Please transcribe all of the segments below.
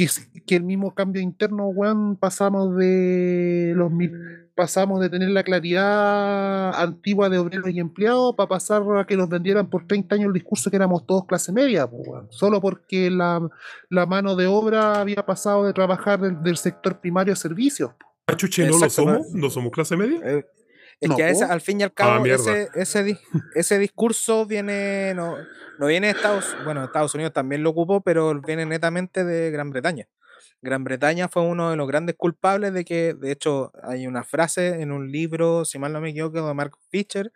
que, que el mismo cambio interno, weón, pasamos de los mil, pasamos de tener la claridad antigua de obreros y empleados para pasar a que nos vendieran por 30 años el discurso que éramos todos clase media, weón. solo porque la, la, mano de obra había pasado de trabajar del, del sector primario a servicios. Ah, chuche, ¿no lo somos? ¿No somos clase media? Eh, es no, que al fin y al cabo, ah, ese, ese, ese, discurso viene, no, no viene de Estados bueno, Estados Unidos también lo ocupó, pero viene netamente de Gran Bretaña. Gran Bretaña fue uno de los grandes culpables de que, de hecho, hay una frase en un libro, si mal no me equivoco, de Mark Fisher,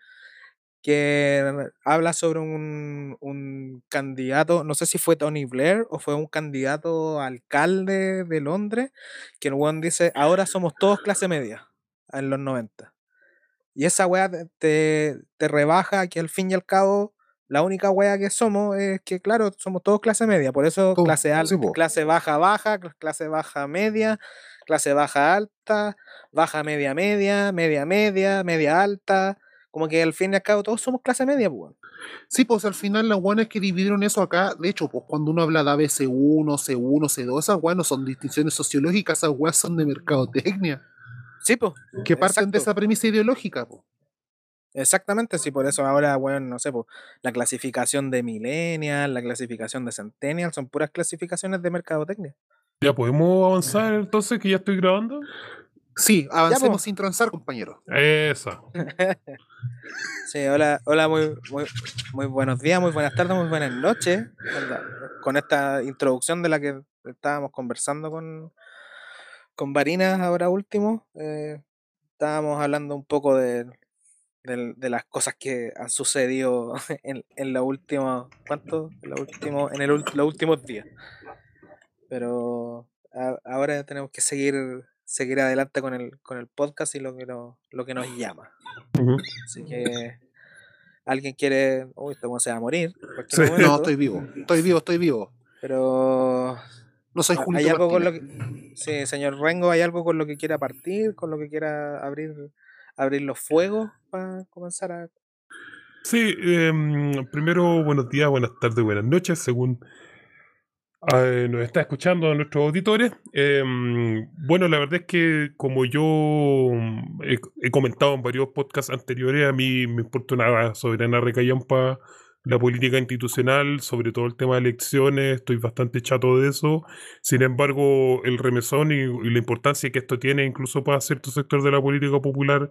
que habla sobre un, un, candidato, no sé si fue Tony Blair o fue un candidato alcalde de Londres, que el one dice, ahora somos todos clase media en los 90. Y esa weá te, te rebaja que al fin y al cabo la única wea que somos es que, claro, somos todos clase media, por eso clase alta, clase baja baja, clase baja media, clase baja alta, baja media media, media media, media alta, como que al fin y al cabo todos somos clase media, pues. Sí, pues al final las es que dividieron eso acá, de hecho, pues cuando uno habla de ABC1, C1, C2, esas weas no son distinciones sociológicas, esas weas son de mercadotecnia. Sí, pues. Que parten de esa premisa ideológica, pues. Exactamente, sí, por eso ahora, bueno, no sé, pues, la clasificación de millennial, la clasificación de centennial, son puras clasificaciones de mercadotecnia. Ya podemos avanzar entonces, que ya estoy grabando. Sí, avancemos sin transar, compañero. Eso. sí, hola, hola, muy, muy, muy buenos días, muy buenas tardes, muy buenas noches. Con esta introducción de la que estábamos conversando con, con Varinas ahora último, eh, estábamos hablando un poco de de, de, las cosas que han sucedido en, en la última, ¿cuánto? En, la último, en el, los últimos días. Pero ahora tenemos que seguir seguir adelante con el, con el podcast y lo que, lo, lo que nos llama. Así que alguien quiere, uy, esto se va a morir. no, estoy vivo, estoy vivo, estoy vivo. Pero no soy Julio. ¿Hay algo con lo que, sí, señor Rengo, ¿hay algo con lo que quiera partir, con lo que quiera abrir abrir los fuegos para comenzar a... Sí, em, primero buenos días, buenas tardes, buenas noches, según eh, nos está escuchando a nuestros auditores. Em, bueno, la verdad es que como yo mm, he, comentado en varios podcasts anteriores, a mí me importa una soberana recallampa la política institucional, sobre todo el tema de elecciones, estoy bastante chato de eso. Sin embargo, el remesón y, la importancia que esto tiene incluso para cierto sector de la política popular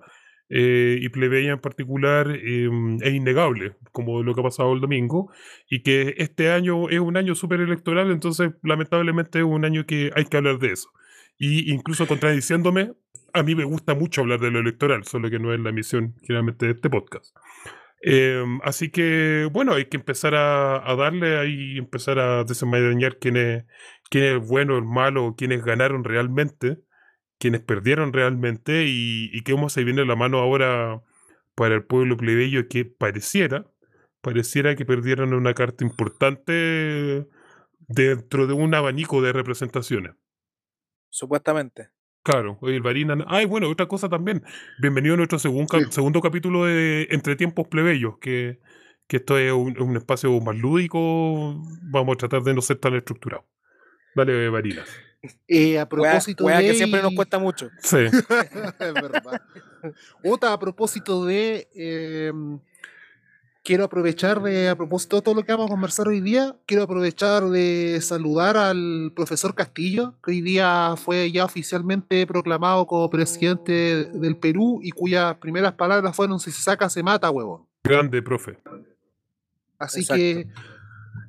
eh, y plebeya en particular em, es innegable, como lo que ha pasado el domingo, y que este año es un año súper electoral, entonces lamentablemente es un año que hay que hablar de eso. Y incluso contradiciéndome, a mí me gusta mucho hablar de lo electoral, solo que no es la misión generalmente de este podcast. Em, así que, bueno, hay que empezar a, darle ahí, empezar a desenmarañar quién es, quién es bueno, el malo, quiénes ganaron realmente, quiénes perdieron realmente y, y cómo se viene la mano ahora para el pueblo plebeyo que pareciera, pareciera que perdieron una carta importante dentro de un abanico de representaciones. Supuestamente. Claro, el Varina. Ay, bueno, otra cosa también. Bienvenido a nuestro segundo capítulo de Entre Tiempos Plebeyos, que, que esto es un, espacio más lúdico. Vamos a tratar de no ser tan estructurado. Dale, Varina. Eh, a propósito de. que siempre nos cuesta mucho. Sí. es verdad. Otra, a propósito de. Em, quiero aprovechar de, a propósito de todo lo que vamos a conversar hoy día, quiero aprovechar de saludar al profesor Castillo, que hoy día fue ya oficialmente proclamado como presidente del Perú y cuyas primeras palabras fueron si se saca se mata, huevón. Grande, profe. Así que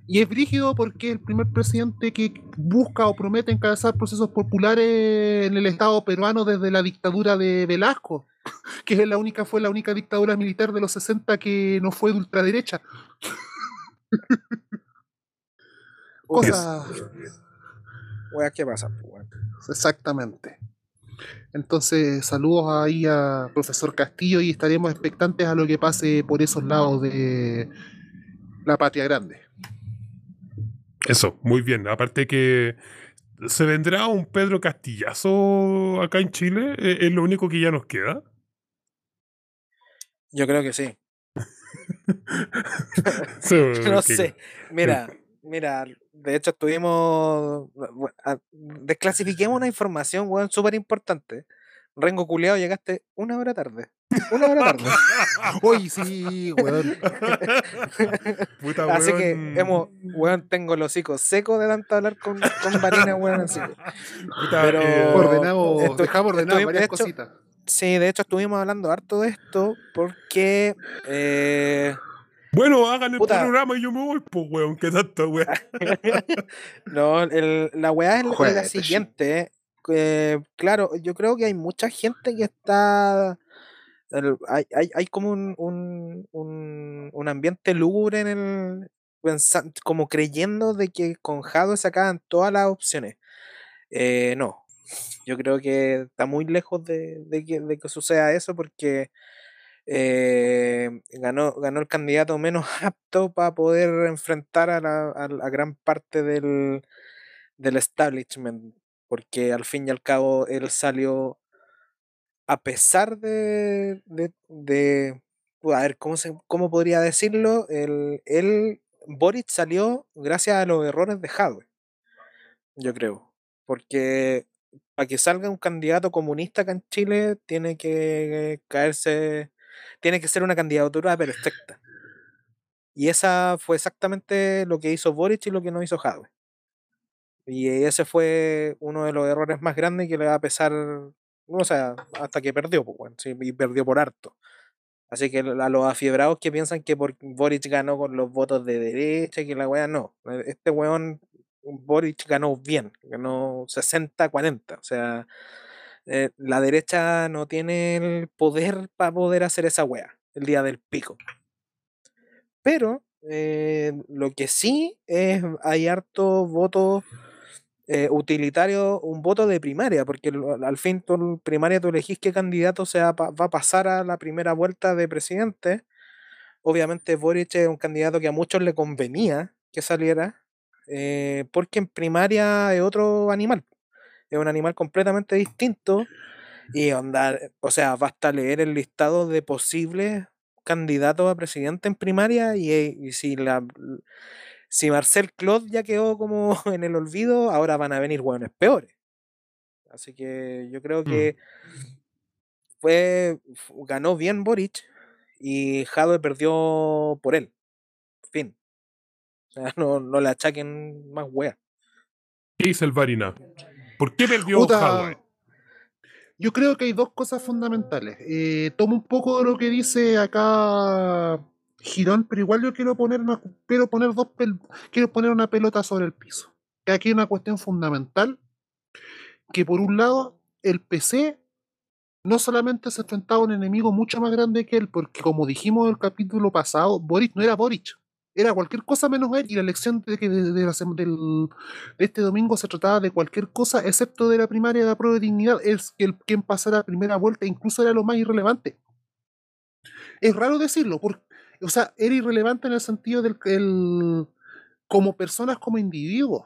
y es brígido porque el primer presidente que busca o promete encabezar procesos populares en el Estado peruano desde la dictadura de Velasco, que es la única, fue la única dictadura militar de los 60 que no fue de ultraderecha. Cosa. ¿qué pasa? Exactamente. Entonces, saludos ahí a profesor Castillo y estaremos expectantes a lo que pase por esos lados de la patria grande. Eso, muy bien. Aparte que se vendrá un Pedro Castillazo acá en Chile, ¿E-, es lo único que ya nos queda. Yo creo que sí. no sé. Mira, mira, de hecho estuvimos, desclasifiquemos una información, weón, súper importante. Rengo culeado, llegaste una hora tarde. Una hora tarde. Uy, sí, weón. así que hemos, weón, tengo los hocico secos de tanto hablar con, con Varina, weón. Así Pero eh, ordenamos, dejamos ordenado varias cositas. Sí, de hecho estuvimos hablando harto de esto porque eh, bueno, hagan el programa y yo me voy, pues, weón, qué tanto, weón. no, el, la weá es la siguiente. Eh, claro, yo creo que hay mucha gente que está. hay, hay, hay, como un, un, un, ambiente lúgubre en el. como creyendo de que con Jado sacaban todas las opciones. Eh, no. Yo creo que está muy lejos de, de, que, suceda eso porque eh, ganó, ganó el candidato menos apto para poder enfrentar a, la, a, gran parte del, del establishment, porque al fin y al cabo él salió a pesar de, de, a ver, ¿cómo, se, cómo podría decirlo? El, él, Boric salió gracias a los errores de Jadwe, yo creo, porque para que salga un candidato comunista acá en Chile tiene que caerse tiene que ser una candidatura perfecta. Y esa fue exactamente lo que hizo Boric y lo que no hizo Jadwe. Y ese fue uno de los errores más grandes que le va a pesar, o sea, hasta que perdió, pues, bueno, y perdió por harto. Así que a los afiebrados que piensan que Boric ganó con los votos de derecha que la weá no. Este weón, Boric ganó bien, ganó 60-40. O sea, eh, la derecha no tiene el poder para poder hacer esa wea el día del pico. Pero eh, lo que sí es, hay harto voto eh, utilitario, un voto de primaria, porque al fin tu primaria tú elegís qué candidato se va, a pasar a la primera vuelta de presidente. Obviamente Boric es un candidato que a muchos le convenía que saliera, porque en primaria es otro animal es un animal completamente distinto. Y onda, o sea, basta leer el listado de posibles candidatos a presidente en primaria y, eh, si la si Marcel Claude ya quedó como en el olvido, ahora van a venir hueones peores. Así que yo creo mm. que fue ganó bien Boric y Jadwe perdió por él. Fin. O sea, no, no le achaquen más wea. ¿Qué hizo el Varina? ¿Por qué perdió Yo creo que hay dos cosas fundamentales. Eh, tomo un poco de lo que dice acá Girón, pero igual yo quiero poner una, quiero poner dos quiero poner una pelota sobre el piso. Aquí hay una cuestión fundamental que por un lado el PC no solamente se enfrentaba a un enemigo mucho más grande que él, porque como dijimos en el capítulo pasado, Boric no era Boric era cualquier cosa menos él y la elección de, de, de, este domingo se trataba de cualquier cosa excepto de la primaria de la prueba de dignidad es el quien pasara a primera vuelta incluso era lo más irrelevante es raro decirlo porque, o sea era irrelevante en el sentido del el, como personas como individuos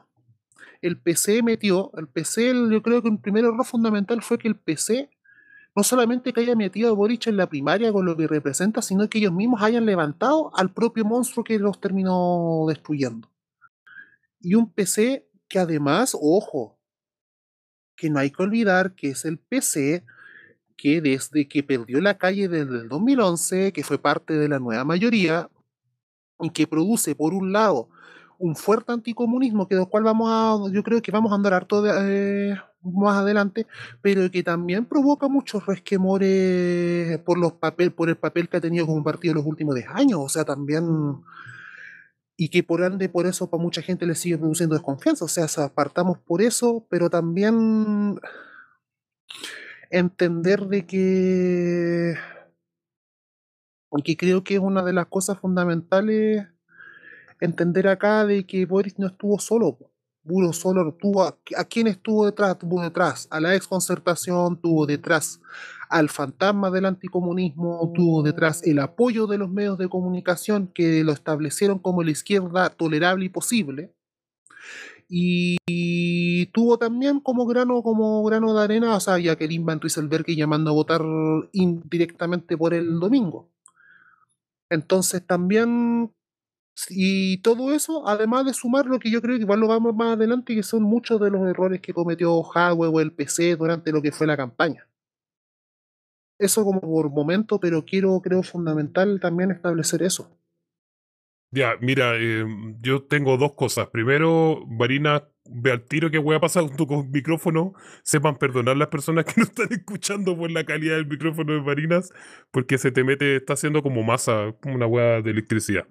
el PC metió el PC yo creo que un primer error fundamental fue que el PC no solamente que haya metido a Boric en la primaria con lo que representa, sino que ellos mismos hayan levantado al propio monstruo que los terminó destruyendo. Y un PC que además, ojo, que no hay que olvidar que es el PC que desde que perdió la calle desde el 2011, que fue parte de la nueva mayoría, y que produce, por un lado, un fuerte anticomunismo, que del cual vamos a, yo creo que vamos a andar harto de, eh, más adelante, pero que también provoca muchos resquemores por los papel, por el papel que ha tenido como partido en los últimos 10 años, o sea, también y que por ende por eso para mucha gente le sigue produciendo desconfianza, o sea, apartamos por eso, pero también entender de que que creo que es una de las cosas fundamentales entender acá de que Boris no estuvo solo puro solo tuvo a, quién estuvo detrás, tuvo detrás a la exconcertación, tuvo detrás al fantasma del anticomunismo, tuvo detrás el apoyo de los medios de comunicación que lo establecieron como la izquierda tolerable y posible. Y, tuvo también como grano, como grano de arena o sea, Jacqueline Van Rieselberg llamando a votar indirectamente por el domingo. Entonces también Y todo eso, además de sumar lo que yo creo que igual lo vamos más adelante, que son muchos de los errores que cometió Hardware o el PC durante lo que fue la campaña. Eso como por momento, pero quiero, creo fundamental también establecer eso. Ya, mira, em, yo tengo dos cosas. Primero, Marina, ve al tiro que voy a pasar junto con micrófono. Sepan perdonar las personas que no están escuchando por la calidad del micrófono de Marinas, porque se te mete, está haciendo como masa, como una hueá de electricidad.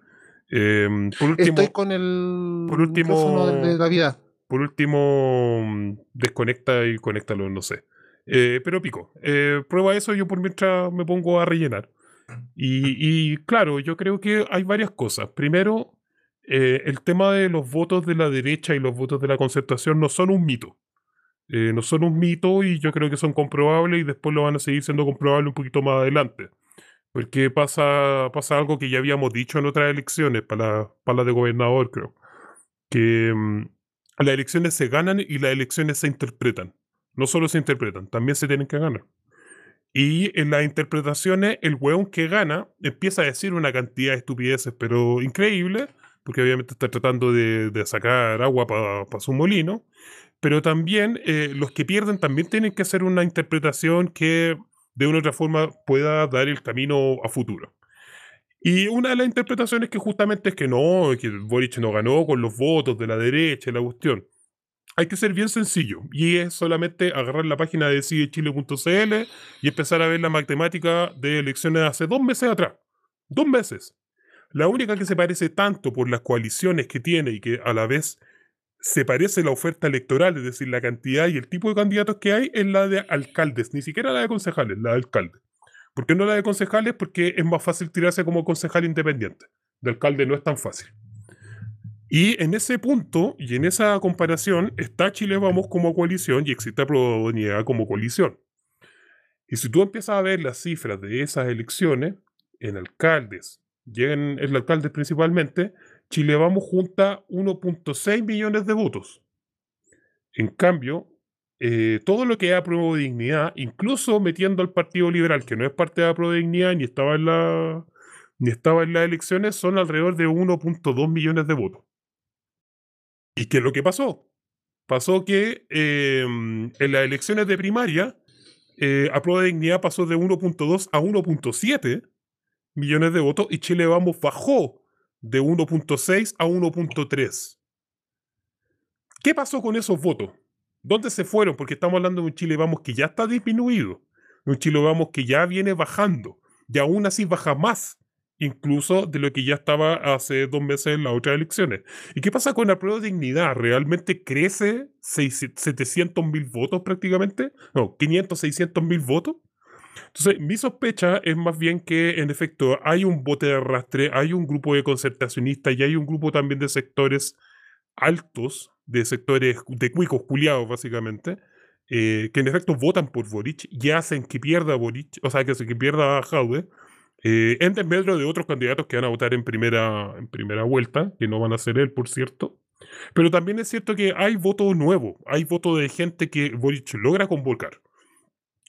Em, por último, Estoy con el por último, micrófono de la vida. Por último, desconecta y conéctalo, no sé. Eh, pero pico. Eh, prueba eso, yo por mientras me pongo a rellenar. Y, claro, yo creo que hay varias cosas. Primero, eh, el tema de los votos de la derecha y los votos de la concertación no son un mito. Eh, no son un mito y yo creo que son comprobables y después lo van a seguir siendo comprobables un poquito más adelante. Porque pasa, pasa algo que ya habíamos dicho en otras elecciones, para la, de gobernador, creo. Que mm, las elecciones se ganan y las elecciones se interpretan. No solo se interpretan, también se tienen que ganar. Y en las interpretaciones, el weón que gana empieza a decir una cantidad de estupideces, pero increíble, porque obviamente está tratando de, sacar agua para su molino. Pero también eh, los que pierden también tienen que hacer una interpretación que de una u otra forma pueda dar el camino a futuro. Y una de las interpretaciones que justamente es que no, que Boric no ganó con los votos de la derecha y la cuestión hay que ser bien sencillo y es solamente agarrar la página de decidechile.cl y empezar a ver la matemática de elecciones hace dos meses atrás. Dos meses. La única que se parece tanto por las coaliciones que tiene y que a la vez se parece la oferta electoral, es decir, la cantidad y el tipo de candidatos que hay, es la de alcaldes, ni siquiera la de concejales, la de alcaldes. ¿Por qué no la de concejales? Porque es más fácil tirarse como concejal independiente. De alcalde no es tan fácil. Y en ese punto y en esa comparación está Chile Vamos como coalición y existe Probabilidad como coalición. Y si tú empiezas a ver las cifras de esas elecciones, en alcaldes, en el alcalde principalmente, Chile Vamos junta 1.6 millones de votos. En cambio, eh, todo lo que es de Dignidad, incluso metiendo al Partido Liberal, que no es parte de de Dignidad ni estaba en, la, ni estaba en las elecciones, son alrededor de 1.2 millones de votos. ¿Y qué es lo que pasó? Pasó que em, en las elecciones de primaria, eh, a prueba de dignidad pasó de 1.2 a 1.7 millones de votos y Chile Vamos bajó de 1.6 a 1.3. ¿Qué pasó con esos votos? ¿Dónde se fueron? Porque estamos hablando de un Chile Vamos que ya está disminuido, un Chile Vamos que ya viene bajando y aún así baja más incluso de lo que ya estaba hace dos meses en las otras elecciones. ¿Y qué pasa con la prueba de dignidad? ¿Realmente crece 700 mil votos prácticamente? No, 500, 600 mil votos. Entonces, mi sospecha es más bien que, en efecto, hay un bote de arrastre, hay un grupo de concertacionistas y hay un grupo también de sectores altos, de sectores de cuicos culiados, básicamente, eh, que en efecto votan por Boric y hacen que pierda Boric, o sea, que, que pierda Jaude, eh, en desmedro de otros candidatos que van a votar en primera, en primera vuelta, que no van a ser él, por cierto. Pero también es cierto que hay voto nuevo, hay voto de gente que Boric logra convocar.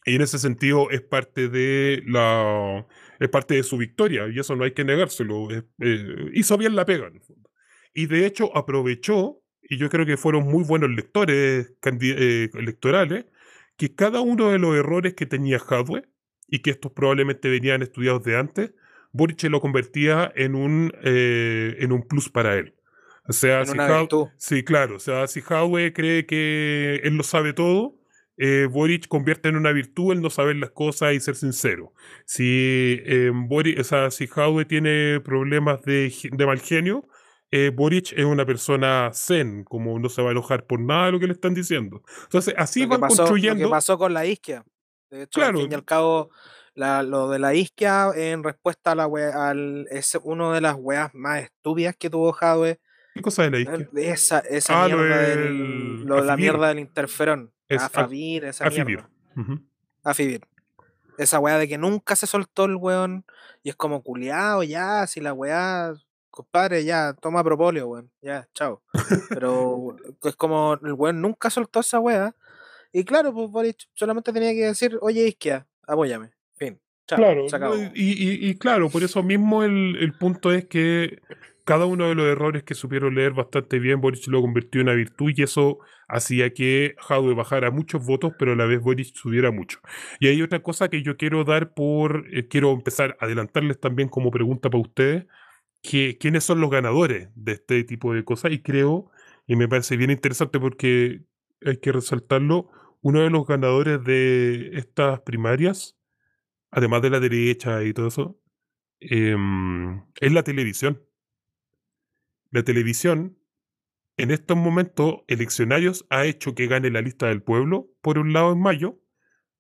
Y en ese sentido es parte de la es parte de su victoria, y eso no hay que negárselo. Eh, hizo bien la pega, en el fondo. Y de hecho aprovechó, y yo creo que fueron muy buenos lectores eh, electorales, que cada uno de los errores que tenía Hadwe y que estos probablemente venían estudiados de antes, Boric lo convertía en un, eh, en un plus para él. O sea, si sí, claro. O sea, si Howe cree que él lo sabe todo, eh, Boric convierte en una virtud el no saber las cosas y ser sincero. Si, eh, Boric, o sea, si Howe tiene problemas de, de mal genio, eh, Boric es una persona zen, como no se va a enojar por nada de lo que le están diciendo. Entonces, así van construyendo. Lo que pasó con la isquia. De hecho, al fin y al cabo, lo de la isquia en respuesta a la wea, al, es una de las weas más estúpidas que tuvo Jadwe. ¿Qué cosa de la isquia? Esa, esa ah, mierda del, lo de la mierda del interferón. Es Afabir, esa Afibir. mierda. Afibir. Esa wea de que nunca se soltó el weón y es como culiado ya, si la wea compadre, ya, toma propóleo, weón, ya, chao. Pero es como el weón nunca soltó esa wea y claro, pues Boric solamente tenía que decir, oye, Isquia, apóyame. Fin. claro, y, claro, por eso mismo el, el punto es que cada uno de los errores que supieron leer bastante bien, Boric lo convirtió en una virtud y eso hacía que Jadwe bajara muchos votos, pero a la vez Boric subiera mucho. Y hay otra cosa que yo quiero dar por, eh, quiero empezar a adelantarles también como pregunta para ustedes, que, quiénes son los ganadores de este tipo de cosas y creo, y me parece bien interesante porque hay que resaltarlo, uno de los ganadores de estas primarias, además de la derecha y todo eso, em, es la televisión la televisión, en estos momentos eleccionarios, ha hecho que gane la lista del pueblo, por un lado en mayo,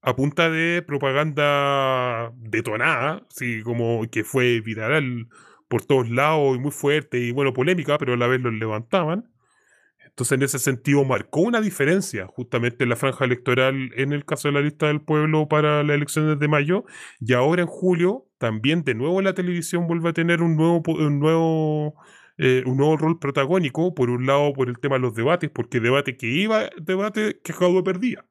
a punta de propaganda detonada, así como que fue viral por todos lados y muy fuerte y bueno, polémica, pero a la vez los levantaban. Entonces, en ese sentido, marcó una diferencia justamente en la franja electoral en el caso de la lista del pueblo para las elecciones de mayo. Y ahora en julio, también de nuevo la televisión vuelve a tener un nuevo, un nuevo eh, un nuevo rol protagónico, por un lado por el tema de los debates, porque debate que iba, debate que Jadwe perdía.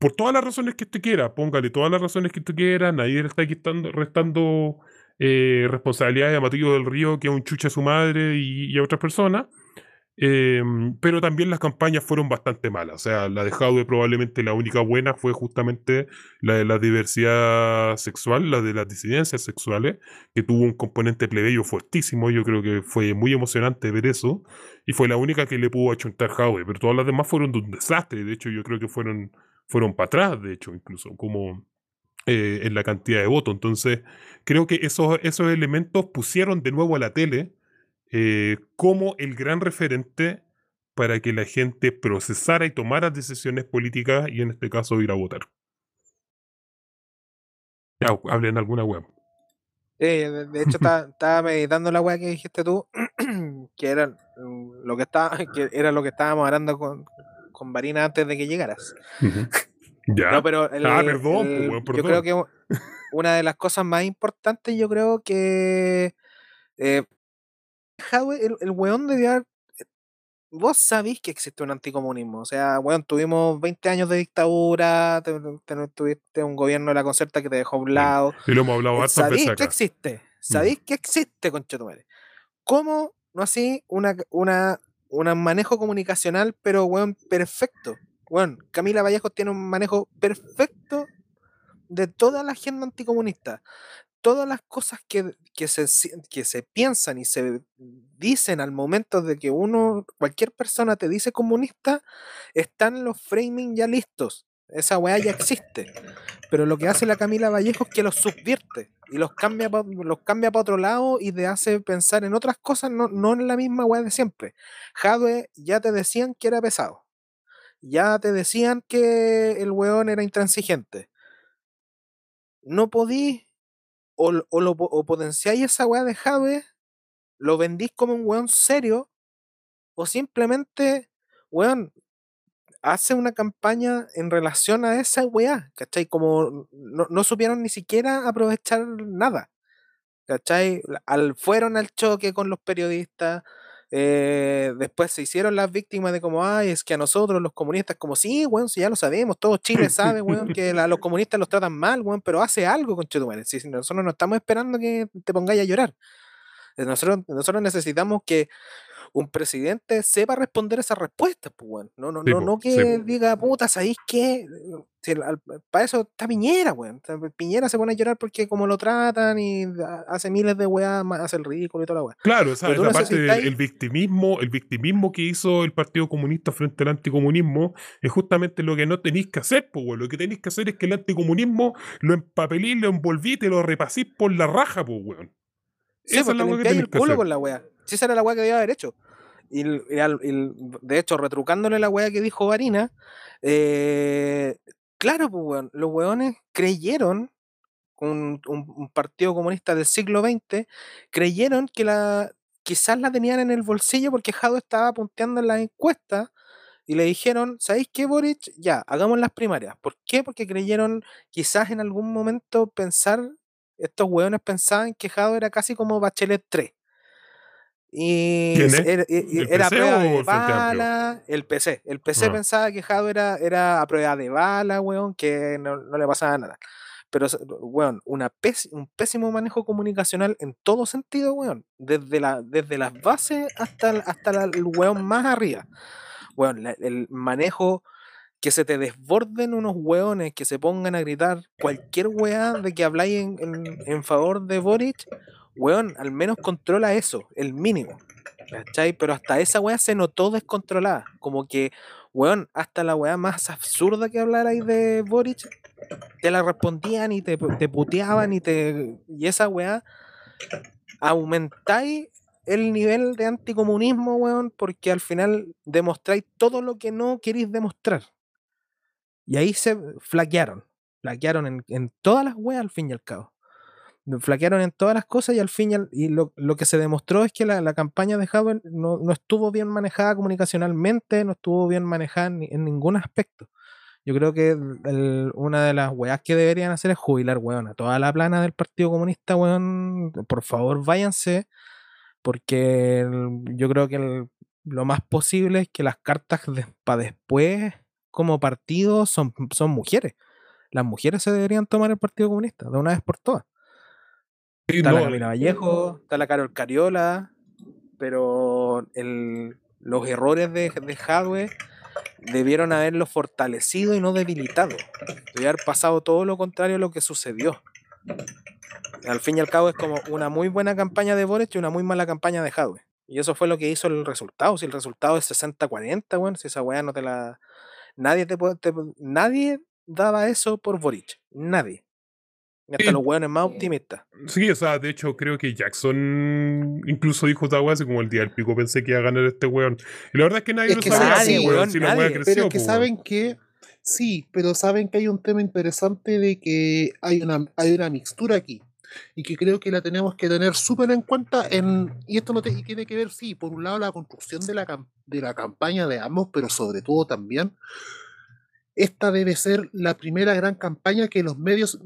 Por todas las razones que usted quiera, póngale todas las razones que usted quiera, nadie le está quitando, restando eh, responsabilidades a Matillo del Río, que es un chucha a su madre y, y a otras personas. Em, pero también las campañas fueron bastante malas. O sea, la de Jaude probablemente la única buena fue justamente la de la diversidad sexual, la de las disidencias sexuales, que tuvo un componente plebeyo fuertísimo. Yo creo que fue muy emocionante ver eso. Y fue la única que le pudo achuntar Jaude. Pero todas las demás fueron de un desastre. De hecho, yo creo que fueron, fueron para atrás, de hecho, incluso, como eh, en la cantidad de votos. Entonces, creo que esos, esos elementos pusieron de nuevo a la tele eh, como el gran referente para que la gente procesara y tomara decisiones políticas y en este caso ir a votar. Ya, hablen alguna web. de, hecho, estaba meditando la web que dijiste tú, que era lo que estaba, que era lo que estábamos hablando con, con Varina antes de que llegaras. Ya. No, pero ah, perdón, pues, yo creo que una de las cosas más importantes, yo creo que eh, el, el weón de haber. Eh, vos sabés que existe un anticomunismo. O sea, weón, tuvimos 20 años de dictadura, tuviste un gobierno de la concerta que te dejó a un lado. Y lo hemos hablado eh, Sabéis que existe. Sabéis que existe, conchetumare. ¿Cómo no así una, una, un manejo comunicacional, pero weón, perfecto? Weón, Camila Vallejo tiene un manejo perfecto de toda la agenda anticomunista todas las cosas que, se, que se piensan y se dicen al momento de que uno, cualquier persona te dice comunista, están los framing ya listos. Esa weá ya existe. Pero lo que hace la Camila Vallejo es que los subvierte y los cambia los cambia para otro lado y te hace pensar en otras cosas, no, no en la misma weá de siempre. Jadwe ya te decían que era pesado. Ya te decían que el weón era intransigente. No podí o, o, lo, o potenciáis esa weá de Jave, lo vendís como un weón serio, o simplemente, weón, hace una campaña en relación a esa weá, ¿cachai? Como no, no supieron ni siquiera aprovechar nada, ¿cachai? Al, fueron al choque con los periodistas, eh, después se hicieron las víctimas de como, ay, es que a nosotros los comunistas, como, sí, weón, si ya lo sabemos, todo Chile sabe, weón, que a los comunistas los tratan mal, weón, pero hace algo con Chetumare. Si nosotros no estamos esperando que te pongáis a llorar. Nosotros, nosotros necesitamos que un presidente sepa responder esas respuestas, pues, bueno. No, no, no, no que diga, puta, ¿sabéis qué? para eso está Piñera, weón. Piñera se pone a llorar porque como lo tratan y hace miles de weas, hace el ridículo y toda la wea. Claro, esa, parte del victimismo, el victimismo que hizo el Partido Comunista frente al anticomunismo es justamente lo que no tenéis que hacer, pues, weón. Lo que tenéis que hacer es que el anticomunismo lo empapelís, lo envolvís, te lo repasís por la raja, pues, weón. Sí, Esa es la que el culo con la wea. Si esa era la wea que debía haber hecho. Y, de hecho, retrucándole la weá que dijo Varina, eh, claro, pues, los weones creyeron, un, un, partido comunista del siglo XX, creyeron que la quizás la tenían en el bolsillo porque Jado estaba punteando en la encuesta y le dijeron, ¿sabéis qué, Boric? Ya, hagamos las primarias. ¿Por qué? Porque creyeron quizás en algún momento pensar, estos weones pensaban que Jado era casi como Bachelet 3 y era, a prueba de bala. El PC. El PC ah. pensaba que Jado era, era a prueba de bala, weón, que no, le pasaba nada. pero, weón, una un pésimo manejo comunicacional en todo sentido, weón. Desde, la, desde las bases hasta, hasta el weón más arriba. Weón, el manejo que se te desborden unos weones que se pongan a gritar cualquier weá de que habláis en, en, favor de Boric, weón, al menos controla eso, el mínimo. ¿Cachai? Pero hasta esa weá se notó descontrolada. Como que, weón, hasta la weá más absurda que hablarais de Boric, te la respondían y te, te puteaban y te. Y esa weá aumentáis el nivel de anticomunismo, weón, porque al final demostráis todo lo que no queréis demostrar. Y ahí se flaquearon. Flaquearon en, en todas las weas al fin y al cabo. Flaquearon en todas las cosas y al fin y, lo, que se demostró es que la, campaña de Howard no, estuvo bien manejada comunicacionalmente, no estuvo bien manejada en, ningún aspecto. Yo creo que una de las weas que deberían hacer es jubilar, weón, a toda la plana del Partido Comunista, weón. Por favor, váyanse, porque yo creo que lo más posible es que las cartas para después como partido son, son mujeres. Las mujeres se deberían tomar el Partido Comunista de una vez por todas. Está la Camila Vallejo, está la Carol Cariola, pero el, los errores de, de debieron haberlo fortalecido y no debilitado. Debe haber pasado todo lo contrario a lo que sucedió. Al fin y al cabo es como una muy buena campaña de Boric y una muy mala campaña de Jadwe. Y eso fue lo que hizo el resultado. Si el resultado es 60-40, bueno, si esa weá no te la, Nadie te, puede, nadie daba eso por Boric. Nadie. Hasta los hueones más optimistas. Sí, o sea, de hecho creo que Jackson incluso dijo esta así como el día del pico pensé que iba a ganar este weón. Y la verdad es que nadie lo sabía, sí, weón, si la creció, Pero que saben que sí, pero saben que hay un tema interesante de que hay una, hay una mixtura aquí y que creo que la tenemos que tener súper en cuenta en, y esto no tiene que ver, sí, por un lado la construcción de la, de la campaña de ambos, pero sobre todo también, esta debe ser la primera gran campaña que los medios,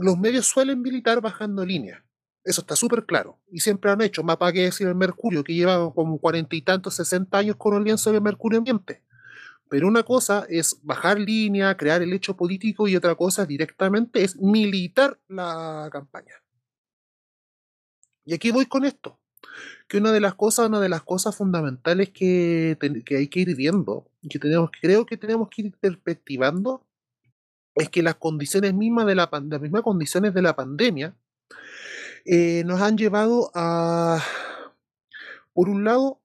los medios suelen militar bajando línea. Eso está súper claro. Y siempre han hecho, más para que decir el Mercurio, que lleva como cuarenta y tantos, sesenta años con el lienzo de Mercurio ambiente. Pero una cosa es bajar línea, crear el hecho político y otra cosa directamente es militar la campaña. Y aquí voy con esto. Que una de las cosas, una de las cosas fundamentales que, hay que ir viendo, que tenemos, creo que tenemos que ir perspectivando, es que las condiciones mismas de la, las mismas condiciones de la pandemia eh, nos han llevado a, por un lado,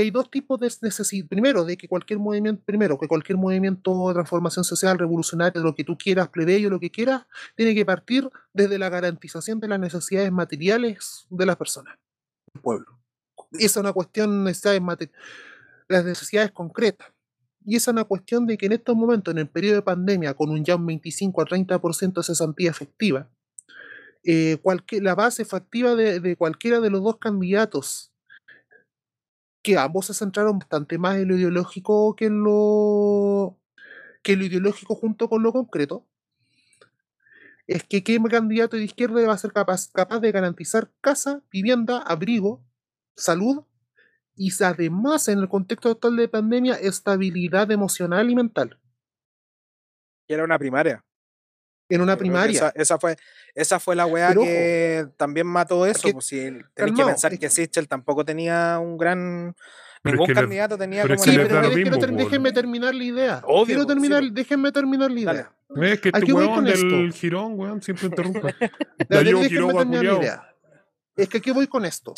hay dos tipos de necesidad. Primero, de que cualquier movimiento, primero, que cualquier movimiento de transformación social, revolucionario, lo que tú quieras, plebeyo, lo que quieras, tiene que partir desde la garantización de las necesidades materiales de las personas, del pueblo. Esa es una cuestión de necesidades las necesidades concretas. Y esa es una cuestión de que en estos momentos, en el periodo de pandemia, con un ya un 25 a 30% de cesantía efectiva, eh, la base efectiva de, de, cualquiera de los dos candidatos que ambos se centraron bastante más en lo ideológico que en lo que lo ideológico junto con lo concreto, es que qué candidato de izquierda va a ser capaz, capaz de garantizar casa, vivienda, abrigo, salud y además en el contexto actual de pandemia estabilidad emocional y mental. Y era una primaria. En una primaria. Esa, fue, esa fue la weá que también mató eso. pues, si tenés que pensar que Sichel tampoco tenía un gran. ningún candidato tenía como. Sí, pero déjenme terminar la idea. quiero terminar, déjenme terminar la idea. Es que este weón del girón, weón, siempre interrumpe. déjenme terminar la idea. Es que aquí voy con esto.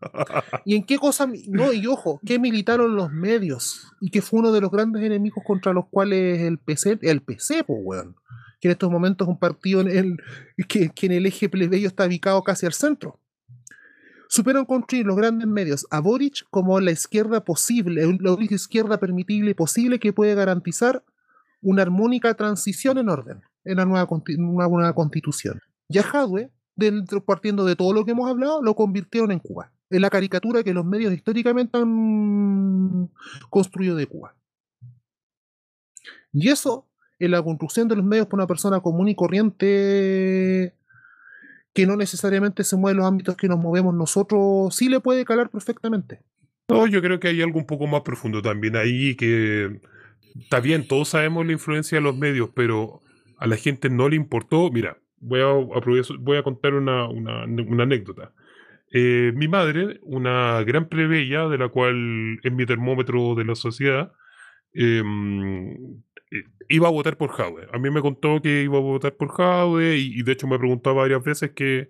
¿Y en qué cosa? No, y ojo, ¿qué militaron los medios? Y que fue uno de los grandes enemigos contra los cuales el PC, el PC, pues, weón que en estos momentos es un partido en el, que, en el eje plebeyo está ubicado casi al centro. Superan construir los grandes medios a Boric como la izquierda posible, la única izquierda permitible y posible que puede garantizar una armónica transición en orden en la nueva, una nueva constitución. Y a Jadwe, partiendo de todo lo que hemos hablado, lo convirtieron en Cuba, en la caricatura que los medios históricamente han construido de Cuba. Y eso en la construcción de los medios por una persona común y corriente que no necesariamente se mueve en los ámbitos que nos movemos nosotros, sí le puede calar perfectamente. No, yo creo que hay algo un poco más profundo también ahí que está bien, todos sabemos la influencia de los medios, pero a la gente no le importó. Mira, voy a, voy a contar una, una, anécdota. Eh, mi madre, una gran plebeya, de la cual es mi termómetro de la sociedad, eh, iba a votar por Jadwe. A mí me contó que iba a votar por Jadwe y, de hecho me preguntó varias veces que,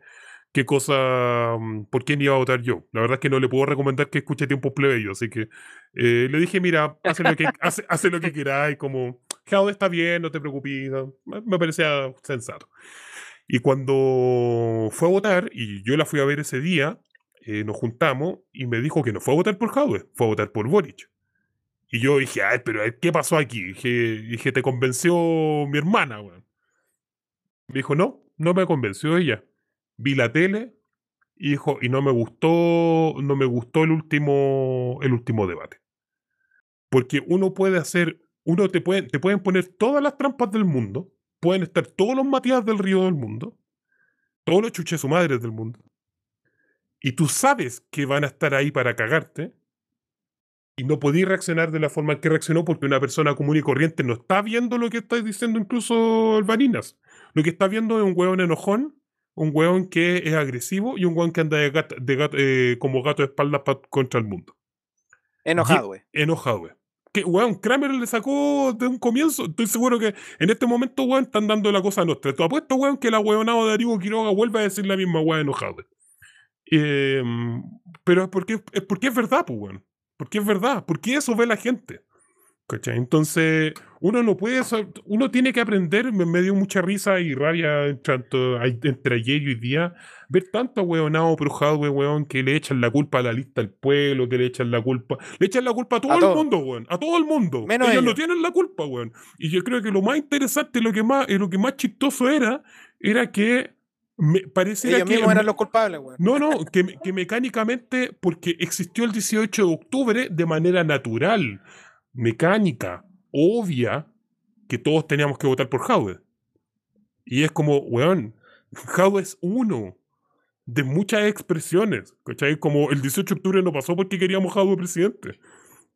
qué cosa, mm, por quién iba a votar yo. La verdad es que no le puedo recomendar que escuche tiempos plebeyo, así que eh, le dije, mira, hace lo que, hace, hace lo que queráis, como, Jaude está bien, no te preocupes, me parecía sensato. Y cuando fue a votar, y yo la fui a ver ese día, eh, nos juntamos y me dijo que no fue a votar por Jaude, fue a votar por Boric. Y yo dije, ay, pero ¿qué pasó aquí? Dije, dije ¿te convenció mi hermana? Me dijo, no, no me convenció ella. Vi la tele y dijo, y no me gustó, no me gustó el último, el último debate. Porque uno puede hacer, uno te, puede, te pueden poner todas las trampas del mundo, pueden estar todos los Matías del Río del mundo, todos los chuches su madre del mundo, y tú sabes que van a estar ahí para cagarte, y no podéis reaccionar de la forma en que reaccionó porque una persona común y corriente no está viendo lo que está diciendo incluso el Vaninas. Lo que está viendo es un hueón enojón, un hueón que es agresivo y un hueón que anda de eh, como gato de espaldas contra el mundo. Enojado, güey. Enojado, güey. Que, weón, Kramer le sacó de un comienzo. Estoy seguro que en este momento, weón, están dando la cosa a nuestra. Tú apuesto, weón, que la weonado de Arigo Quiroga vuelva a decir la misma weón enojado. Eh, pero es porque, es porque es verdad, pues, weón. Porque es verdad. Porque eso ve la gente. ¿Cachai? Entonces, uno no puede, uno tiene que aprender, me, dio mucha risa y rabia tanto, entre ayer y hoy día, ver tanto weonado brujado, weón, que le echan la culpa a la lista del pueblo, que le echan la culpa, le echan la culpa a todo, el mundo, weón, a todo el mundo. Menos ellos, no tienen la culpa, weón. Y yo creo que lo más interesante, lo que más, lo que más chistoso era, era que me parecía que eran los culpables, weón. No, no, que, que mecánicamente, porque existió el 18 de octubre de manera natural mecánica obvia que todos teníamos que votar por Howard. Y es como, weón, Howard es uno de muchas expresiones, ¿cachai? Como el 18 de octubre no pasó porque queríamos Howard presidente.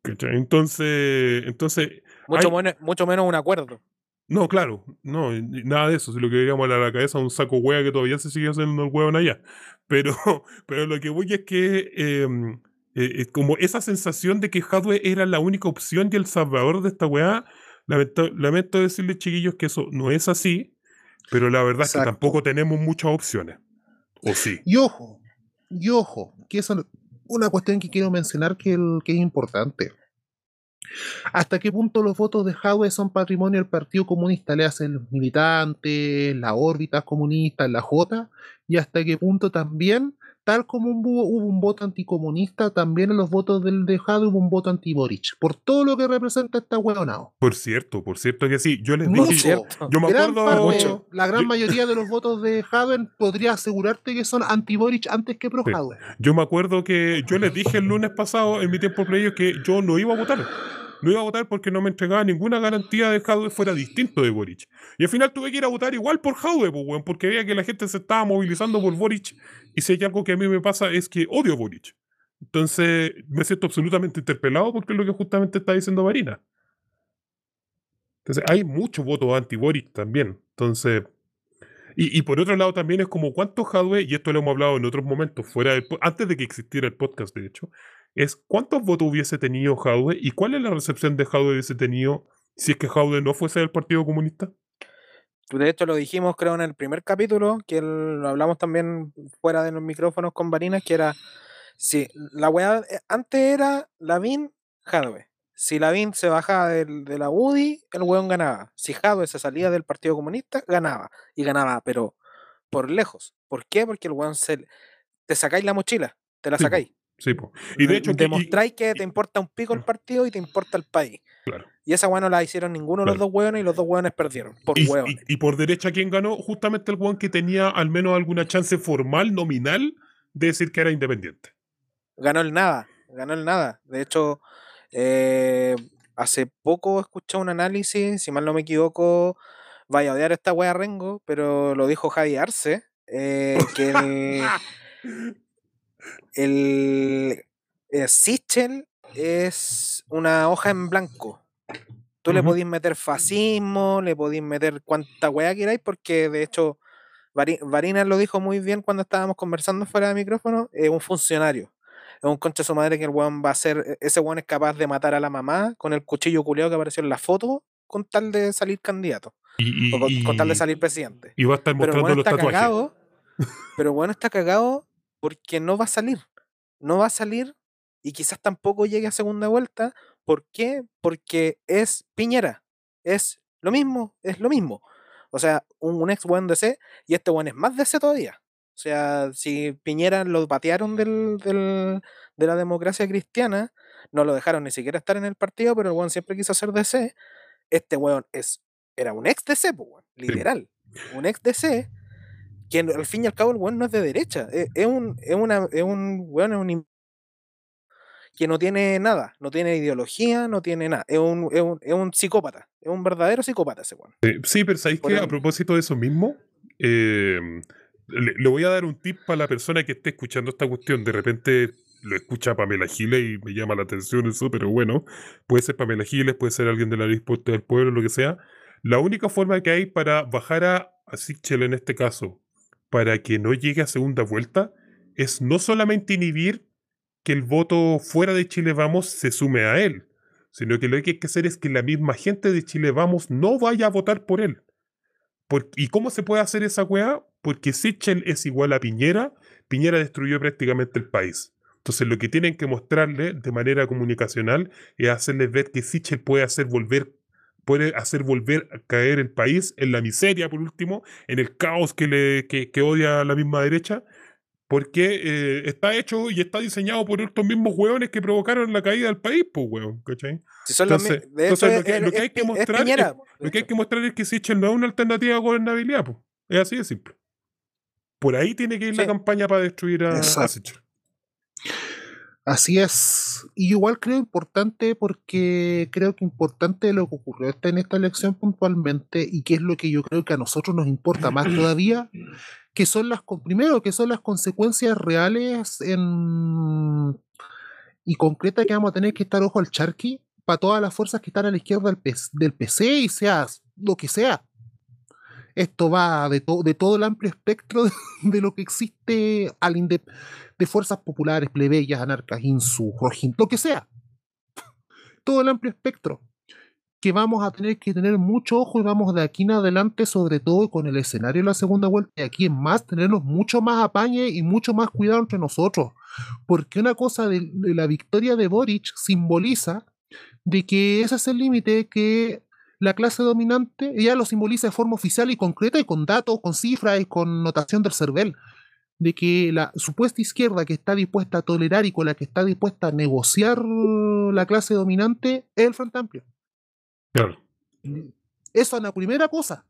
¿cachai? Entonces, entonces... Mucho, mucho menos un acuerdo. No, claro, no, nada de eso. Si lo que queríamos a la cabeza un saco hueá que todavía se sigue haciendo el hueón allá. Pero, pero lo que voy es que em, eh, como esa sensación de que hardware era la única opción y el salvador de esta weá. Lamento, decirles, chiquillos, que eso no es así, pero la verdad es que tampoco tenemos muchas opciones. ¿O sí? Y ojo, y ojo, que es una cuestión que quiero mencionar que, que es importante. ¿Hasta qué punto los votos de Jadwe son patrimonio del Partido Comunista? Le hacen los militantes, las órbitas comunistas, la J, y hasta qué punto también tal como hubo, un voto anticomunista, también en los votos del dejado hubo un voto anti-Boric, por todo lo que representa esta hueonado. Por cierto, por cierto que sí. Yo les dije, yo me acuerdo. la gran mayoría de los votos de Jaden podría asegurarte que son anti-Boric antes que pro Yo me acuerdo que yo les dije el lunes pasado en mi tiempo play que yo no iba a votar no iba a votar porque no me entregaba ninguna garantía de Jaude fuera distinto de Boric. Y al final tuve que ir a votar igual por Jaude, pues, porque veía que la gente se estaba movilizando por Boric. Y si hay algo que a mí me pasa es que odio Boric. Entonces me siento absolutamente interpelado porque es lo que justamente está diciendo Marina. Entonces hay muchos votos anti-Boric también. Entonces, y, por otro lado también es como cuánto hardware, y esto lo hemos hablado en otros momentos, fuera antes de que existiera el podcast, de hecho, es cuántos votos hubiese tenido Jaude y cuál es la recepción de Jaude hubiese tenido si es que Jaude no fuese del Partido Comunista. De hecho, lo dijimos creo en el primer capítulo, que lo hablamos también fuera de los micrófonos con Varinas, que era, si la weá, eh, antes era Lavín, Jadwe. Si Lavín se bajaba de, la UDI, el weón ganaba. Si Jadwe se salía del Partido Comunista, ganaba. Y ganaba, pero por lejos. ¿Por qué? Porque el weón se... Te sacáis la mochila, te la sacáis. Sí, Y de hecho. Demostráis que, te importa un pico el partido y te importa el país. Claro. Y esa weá no la hicieron ninguno de los dos hueones y los dos hueones perdieron. Por y, y, por derecha, ¿quién ganó? Justamente el hueón que tenía al menos alguna chance formal, nominal, de decir que era independiente. Ganó el nada. Ganó el nada. De hecho, eh, hace poco escuché un análisis, si mal no me equivoco, vaya a odiar esta wea Rengo, pero lo dijo Javi Arce, eh, que el, el, eh, Sichel es una hoja en blanco. Tú le podís meter fascismo, le podís meter cuanta weá queráis, porque de hecho, Varina lo dijo muy bien cuando estábamos conversando fuera de micrófono, es un funcionario. Es un concha de su madre que el weón va a ser, e-, ese weón es capaz de matar a la mamá con el cuchillo culeado que apareció en la foto con tal de salir candidato. Y, con, tal de salir presidente. Y va a estar mostrando pero los está tatuajes. Cagado, pero bueno, está cagado porque no va a salir. No va a salir y quizás tampoco llegue a segunda vuelta. ¿Por qué? Porque es Piñera. Es lo mismo, es lo mismo. O sea, un, ex buen DC y este buen es más DC todavía. O sea, si Piñera lo patearon del, del, de la democracia cristiana, no lo dejaron ni siquiera estar en el partido, pero el buen siempre quiso ser DC. Este weón es, era un ex DC, literal. Un ex DC que al fin y al cabo el weón no es de derecha. Es, es un, es, una, es un weón, es un que no tiene nada, no tiene ideología, no tiene nada. Es un, es un, es un psicópata, es un verdadero psicópata ese weón. sí, pero ¿sabéis que a propósito de eso mismo? Em, le, voy a dar un tip para la persona que esté escuchando esta cuestión. De repente lo escucha Pamela Giles y me llama la atención eso, pero bueno, puede ser Pamela Giles, puede ser alguien de la respuesta del pueblo, lo que sea. La única forma que hay para bajar a, a Sichel en este caso, para que no llegue a segunda vuelta, es no solamente inhibir que el voto fuera de Chile Vamos se sume a él, sino que lo que hay que hacer es que la misma gente de Chile Vamos no vaya a votar por él. ¿Y cómo se puede hacer esa weá? Porque Sichel es igual a Piñera, Piñera destruyó prácticamente el país. Entonces lo que tienen que mostrarle de manera comunicacional es hacerles ver que Sichel puede hacer volver puede hacer volver a caer el país en la miseria, por último, en el caos que, le, que, que odia la misma derecha, porque eh, está hecho y está diseñado por estos mismos hueones que provocaron la caída del país, pues hueón, ¿cachai? entonces, lo, que, hay que mostrar es, lo que hay que mostrar es que Sichel no es una alternativa a gobernabilidad, pues. Es así de simple. Por ahí tiene que ir la campaña para destruir a, a Sichel. Así es. Y igual creo importante porque creo que importante lo que ocurrió en esta elección puntualmente y que es lo que yo creo que a nosotros nos importa más todavía, que son las, primero, que son las consecuencias reales en, y concretas que vamos a tener que estar ojo al charqui para todas las fuerzas que están a la izquierda del, PC y sea lo que sea. Esto va de, de todo el amplio espectro de, lo que existe al de fuerzas populares, plebeyas, anarcas, insu, rojín, lo que sea. Todo el amplio espectro que vamos a tener que tener mucho ojo y vamos de aquí en adelante, sobre todo con el escenario de la segunda vuelta, y aquí en más, tenernos mucho más apañe y mucho más cuidado entre nosotros. Porque una cosa de, la victoria de Boric simboliza de que ese es el límite que la clase dominante ya lo simboliza de forma oficial y concreta y con datos, con cifras y con notación del CERVEL de que la supuesta izquierda que está dispuesta a tolerar y con la que está dispuesta a negociar la clase dominante es el Frente Amplio. Claro. Esa es la primera cosa.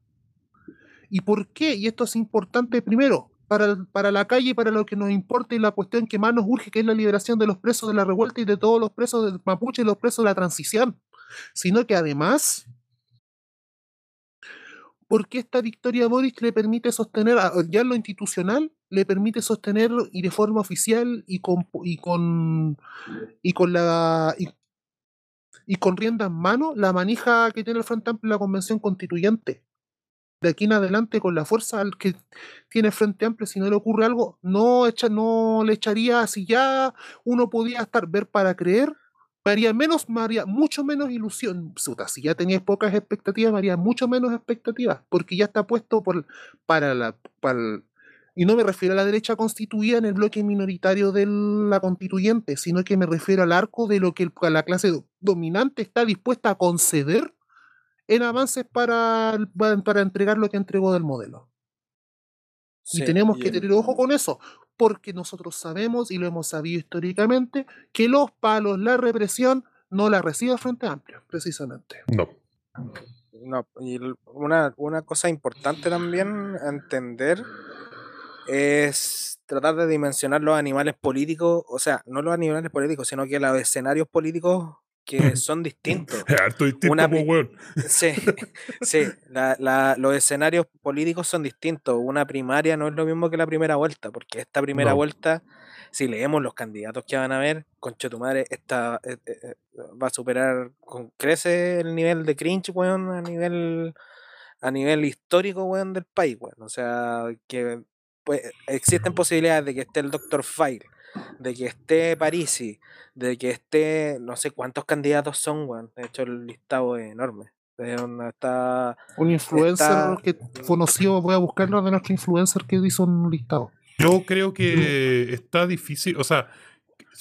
¿Y por qué? Y esto es importante primero, para, para la calle, para lo que nos importa y la cuestión que más nos urge, que es la liberación de los presos de la revuelta y de todos los presos del mapuche y los presos de la transición. Sino que además porque esta victoria Boris le permite sostener, ya en lo institucional, le permite sostener y de forma oficial y con y con y con la y, con rienda en mano la manija que tiene el Frente Amplio en la Convención Constituyente. De aquí en adelante, con la fuerza al que tiene el Frente Amplio, si no le ocurre algo, no, echa, no le echaría, si ya uno podía estar ver para creer, me menos, me mucho menos ilusión. si ya tenías pocas expectativas, me mucho menos expectativas, porque ya está puesto por, para la. Y no me refiero a la derecha constituida en el bloque minoritario de la constituyente, sino que me refiero al arco de lo que la clase dominante está dispuesta a conceder en avances para, para entregar lo que entregó del modelo. y tenemos que tener ojo con eso, porque nosotros sabemos y lo hemos sabido históricamente que los palos, la represión, no la recibe Frente Amplio, precisamente. No. No, y una, una cosa importante también a entender es tratar de dimensionar los animales políticos, o sea, no los animales políticos, sino que los escenarios políticos que son distintos. Harto distinto, Una, Sí, sí los escenarios políticos son distintos. Una primaria no es lo mismo que la primera vuelta, porque esta primera vuelta, si leemos los candidatos que van a ver, concha tu madre, esta, eh, eh, eh, va a superar, con, crece el nivel de cringe, weón, a nivel a nivel histórico, weón, del país, weón. O sea, que pues, existen posibilidades de que esté el Dr. File, de que esté Parisi, de que esté, no sé cuántos candidatos son, weón. De hecho, el listado es enorme. Está, un influencer que conocido, voy a buscarlo de nuestro influencer que hizo un listado. Yo creo que está difícil, o sea,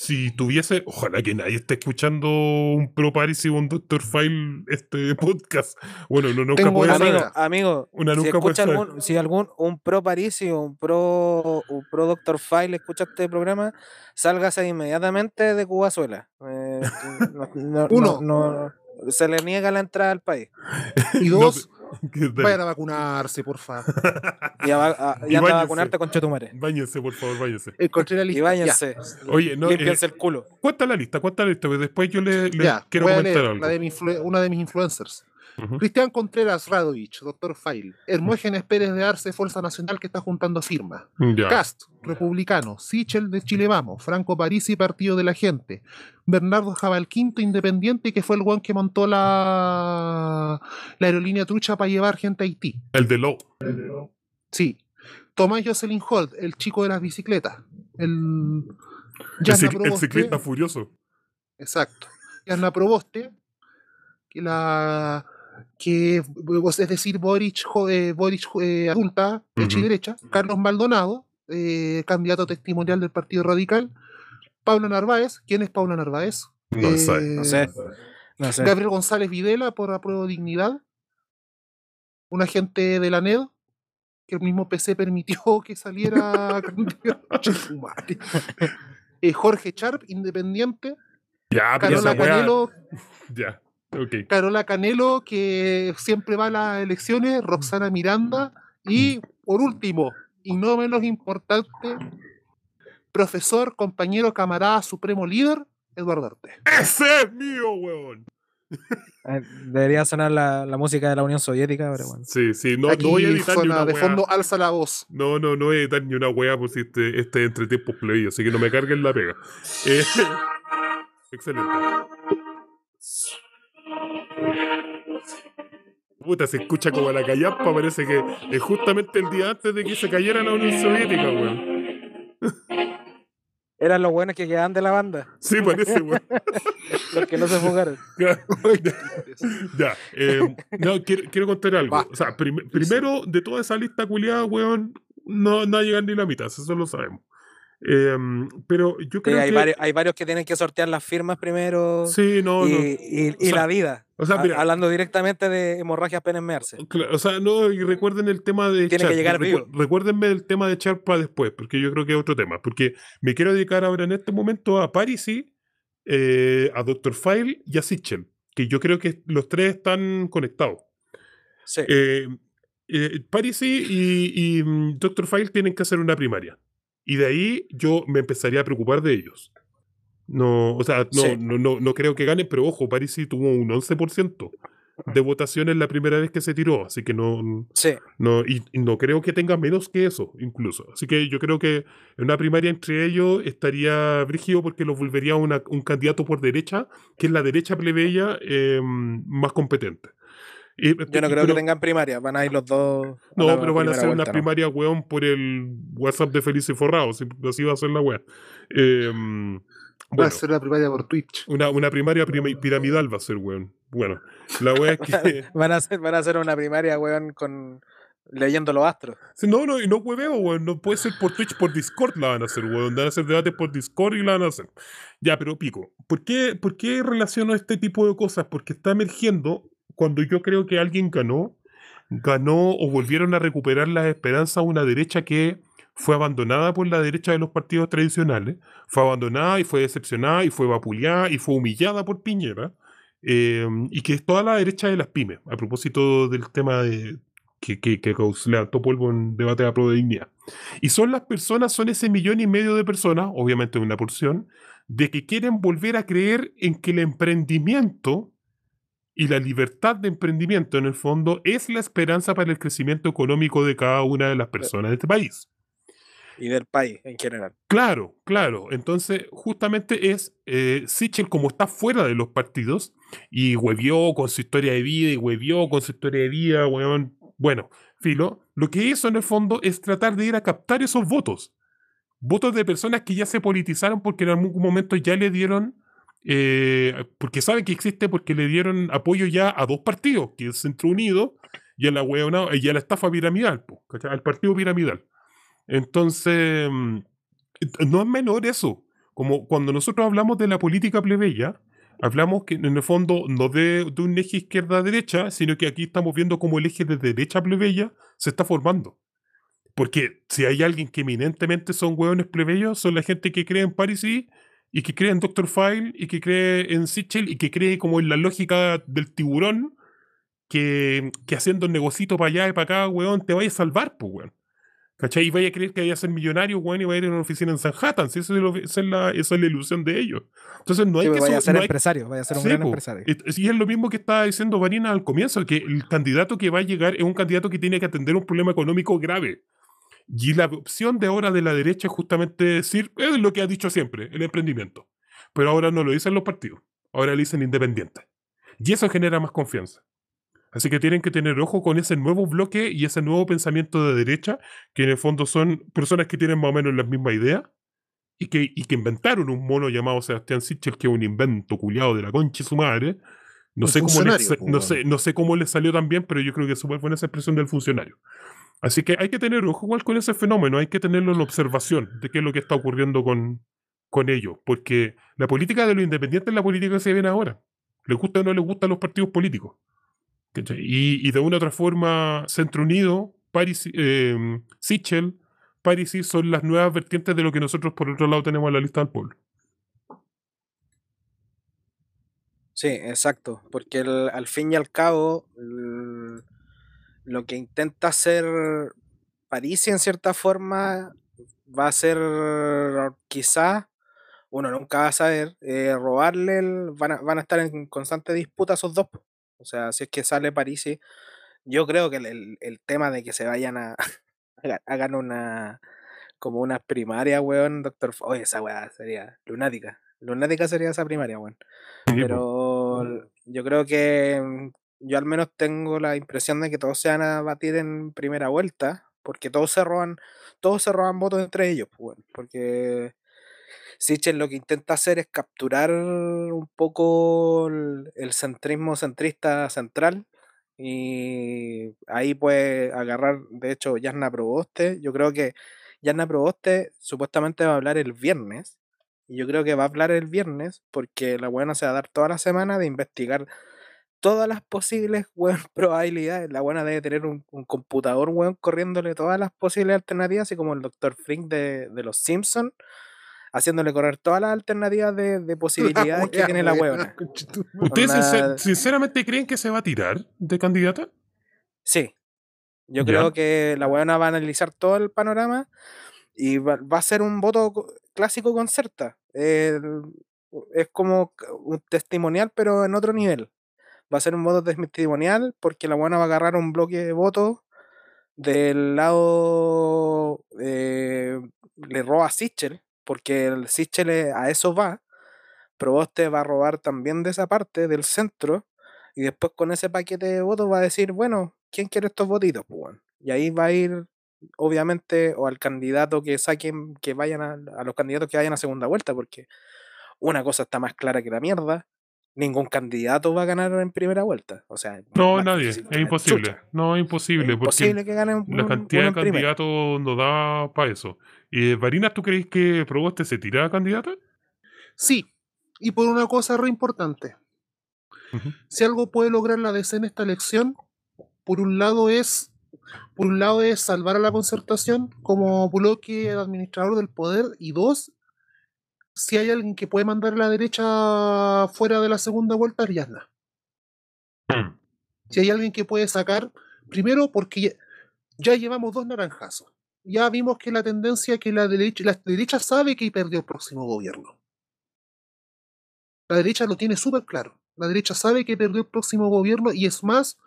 si tuviese, ojalá que nadie esté escuchando un Pro Paris y un Doctor File este podcast. Bueno, no, nunca puede amigo, Amigo, Una si, escucha algún, si algún un Pro Paris y un Pro, un Pro Doctor File escucha este programa, sálgase inmediatamente de Cubazuela. Eh, Uno. No, se le niega la entrada al país. Y dos, Vayan a vacunarse, por favor. Y a, a, vacunarte con Chetumare. Báñense, por favor, báñense. Encontré la lista. Y báñense. Oye, no. Límpiense el culo. Cuenta la lista, cuenta la lista, después yo le, quiero comentar algo. La de una de mis influencers. Cristian Contreras Radovich, doctor Fail. Hermógenes Pérez de Arce, Fuerza Nacional, que está juntando firmas. Cast, republicano. Sichel de Chile Vamos. Franco Parisi, Partido de la Gente. Bernardo Jabalquinto, independiente, que fue el guan que montó la, la aerolínea trucha para llevar gente a Haití. El de Low. Sí. Tomás Jocelyn Holt, el chico de las bicicletas. El. El, ciclista furioso. Exacto. Yasna Proboste, que la que es decir, Boric, eh, Boric eh, adulta, derecha y derecha, Carlos Maldonado, eh, candidato testimonial del Partido Radical, Pablo Narváez. ¿Quién es Pablo Narváez? No, sé. no sé. Gabriel González Videla por apruebo dignidad. Un agente de la NED que el mismo PC permitió que saliera. eh, Jorge Charp, independiente. Ya, Carola Canelo. Ya, Carola Canelo, que siempre va a las elecciones. Roxana Miranda. Y por último, y no menos importante, profesor, compañero, camarada, supremo líder, Eduardo Arte. ¡Ese es mío, weón! Eh, debería sonar la, la, música de la Unión Soviética, pero bueno. Sí, sí, no, no voy a editar ni una De fondo alza la voz. No, no, no voy a editar ni una wea por si este, este entre tiempos así que no me carguen la pega. Eh, excelente. Puta, se escucha como la callampa, parece que es justamente el día antes de que se cayera la Unión Soviética, weón. Eran los buenos que quedaban de la banda. Sí, parece, weón. los que no se fugaron. ya, eh, no, quiero, quiero, contar algo. O sea, primero, de toda esa lista culiada, weón, no, no llegan ni la mitad, eso lo sabemos. Em, pero yo creo hay que. Varios, hay varios que tienen que sortear las firmas primero. Sí, no, y, no. Y, la vida. O sea, hablando directamente de hemorragias penes o sea, no, y recuerden el tema de. Tiene que llegar vivo. Recuérdenme el tema de Charpa después, porque yo creo que es otro tema. Porque me quiero dedicar ahora en este momento a Parisi, eh, a Dr. File y a Sitchell, que yo creo que los tres están conectados. Sí. Eh, eh, Parisi y, y mm, Dr. File tienen que hacer una primaria. Y de ahí yo me empezaría a preocupar de ellos. No, o sea, no, no, no, creo que ganen, pero ojo, Parisi tuvo un 11% de votaciones la primera vez que se tiró, así que no, sí. no y, no creo que tenga menos que eso, incluso. Así que yo creo que en una primaria entre ellos estaría brígido porque los volvería una, un candidato por derecha, que es la derecha plebeya eh, más competente. Yo no creo que tengan primaria, van a ir los dos. No, pero van a hacer una primaria, weón, por el WhatsApp de Feliz y Forrado. Así va a ser la weá. Va a ser la primaria por Twitch. Una, una primaria piramidal va a ser, weón. Bueno, la weá es que. van, a hacer, van a hacer una primaria, weón, con leyendo los astros. no, no, y no hueveo, weón. No puede ser por Twitch, por Discord la van a hacer, weón. Van a hacer debates por Discord y la van a hacer. Ya, pero pico. ¿Por qué, ¿Por qué relaciono este tipo de cosas? Porque está emergiendo cuando yo creo que alguien ganó, ganó o volvieron a recuperar las esperanzas una derecha que fue abandonada por la derecha de los partidos tradicionales, fue abandonada y fue decepcionada y fue vapuleada y fue humillada por Piñera, em, y que es toda la derecha de las pymes, a propósito del tema de, que, que, que levantó polvo en debate de la de dignidad. Y son las personas, son ese millón y medio de personas, obviamente una porción, de que quieren volver a creer en que el emprendimiento y la libertad de emprendimiento en el fondo es la esperanza para el crecimiento económico de cada una de las personas de este país. Y del país en general. Claro, claro. Entonces, justamente es eh, Sichel, como está fuera de los partidos, y huevió con su historia de vida, y huevió con su historia de vida, bueno, filo, lo que hizo en el fondo es tratar de ir a captar esos votos. Votos de personas que ya se politizaron porque en algún momento ya le dieron eh, porque saben que existe porque le dieron apoyo ya a dos partidos, que es Centro Unido y a la, y a la estafa piramidal, al partido piramidal. Entonces, mm, no es menor eso. Como cuando nosotros hablamos de la política plebeya, hablamos que en el fondo no de, un eje izquierda-derecha, sino que aquí estamos viendo cómo el eje de derecha plebeya se está formando. Porque si hay alguien que eminentemente son hueones plebeyos, son la gente que cree en París y que cree en Doctor File y que cree en Sichel y que cree como en la lógica del tiburón que, que haciendo un negocito para allá y para acá, weón, te vaya a salvar, pues, weón. ¿Cachai? Y vaya a creer que vaya a ser millonario, weón, y vaya a ir a una oficina en Sanhattan. ¿sí? Eso es esa, es la, esa es la ilusión de ellos. Entonces no hay que... Vaya a ser empresario, vaya a ser un gran empresario. Y es lo mismo que estaba diciendo Vanina al comienzo, que el candidato que va a llegar es un candidato que tiene que atender un problema económico grave. Y la opción de ahora de la derecha es justamente decir, es lo que ha dicho siempre, el emprendimiento. Pero ahora no lo dicen los partidos, ahora lo dicen independientes. Y eso genera más confianza. Así que tienen que tener ojo con ese nuevo bloque y ese nuevo pensamiento de derecha, que en el fondo son personas que tienen más o menos las mismas ideas y que, y que inventaron un mono llamado Sebastián Sichel, que es un invento culiado de la concha y su madre. No sé, cómo no, sé, no sé cómo le salió tan bien, pero yo creo que es súper buena esa expresión del funcionario. Así que hay que tener ojo igual con ese fenómeno, hay que tenerlo en observación de qué es lo que está ocurriendo con, con ellos, porque la política de los independientes es la política que se viene ahora. Les gusta o no les gustan los partidos políticos. Y, de una u otra forma, Centro Unido, Paris, eh, Sichel, Parisi son las nuevas vertientes de lo que nosotros por otro lado tenemos en la lista del pueblo. Sí, exacto, porque al fin y al cabo lo que intenta hacer París en cierta forma va a ser quizá, uno nunca va a saber, eh, robarle, el, van, a, van, a, estar en constante disputa esos dos. O sea, si es que sale París, yo creo que el, el, tema de que se vayan a, hagan una, como una primaria, weón, doctor, oye, esa weá sería lunática. Lunática sería esa primaria, weón. Pero yo creo que yo al menos tengo la impresión de que todos se van a batir en primera vuelta, porque todos se roban, todos se roban votos entre ellos, pues, porque Sichel lo que intenta hacer es capturar un poco el, centrismo centrista central y ahí puede agarrar, de hecho, Yasna Proboste, yo creo que Yasna Proboste supuestamente va a hablar el viernes, y yo creo que va a hablar el viernes porque la buena se va a dar toda la semana de investigar todas las posibles probabilidades. La buena debe tener un, computador weón, corriéndole todas las posibles alternativas, así como el Dr. Frink de, los Simpsons, haciéndole correr todas las alternativas de, posibilidades que tiene la weona. ¿Ustedes sinceramente creen que se va a tirar de candidata? Sí. Yo creo que la weona va a analizar todo el panorama y va, a ser un voto clásico con Certa. es como un testimonial, pero en otro nivel va a ser un voto testimonial porque la buena va a agarrar un bloque de votos del lado eh, le roba a Sichel, porque el Sichel a eso va. Proboste va a robar también de esa parte del centro y después con ese paquete de votos va a decir, bueno, ¿quién quiere estos votitos? Y ahí va a ir, obviamente, o al candidato que saquen, que vayan a, a los candidatos que vayan a segunda vuelta, porque una cosa está más clara que la mierda, ningún candidato va a ganar en primera vuelta. O sea, no, nadie, es imposible. No, es imposible. imposible que gane La cantidad de candidatos no da para eso. ¿Y Varinas, tú crees que Proboste se tira a candidata? Sí, y por una cosa re importante. Si algo puede lograr la DC en esta elección, por un lado es por un lado es salvar a la concertación como bloque administrador del poder y dos si hay alguien que puede mandar a la derecha fuera de la segunda vuelta, es mm. Si hay alguien que puede sacar, primero porque ya, llevamos dos naranjazos. Ya vimos que la tendencia que la derecha, la derecha sabe que perdió el próximo gobierno. La derecha lo tiene súper claro. La derecha sabe que perdió el próximo gobierno y es más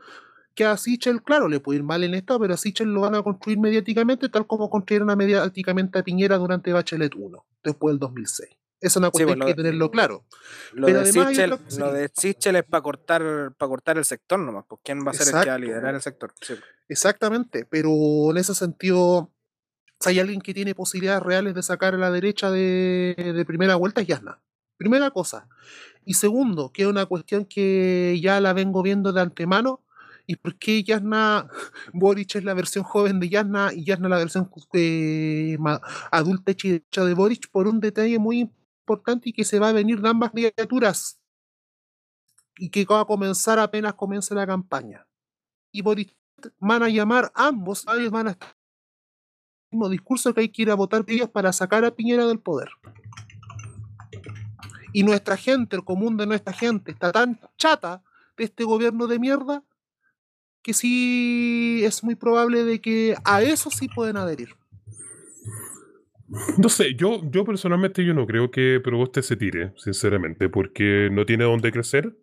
que a Sichel, claro, le puede ir mal en esto, pero a Sichel lo van a construir mediáticamente tal como construyeron mediáticamente a Piñera durante Bachelet 1, después del 2006. Esa es una cuestión que hay que tenerlo claro. Lo, de, Sichel, es para cortar, para cortar el sector nomás, pues quién va a ser el que va a liderar el sector. Exactamente, pero en ese sentido, si hay alguien que tiene posibilidades reales de sacar a la derecha de, de primera vuelta es Yasna. Primera cosa. Y segundo, que es una cuestión que ya la vengo viendo de antemano, ¿Y por qué Yasna, Boric es la versión joven de Yasna y Yasna la versión eh, adulta hecha de Boric? Por un detalle muy importante y que se va a venir de ambas criaturas y que va a comenzar apenas comience la campaña. Y Boric van a llamar ambos, ellos van a estar el mismo discurso que hay que ir a votar ellos para sacar a Piñera del poder. Y nuestra gente, el común de nuestra gente, está tan chata de este gobierno de mierda que sí es muy probable de que a eso sí pueden adherir. No sé, yo, yo personalmente yo no creo que Proboste se tire, sinceramente, porque no tiene dónde crecer.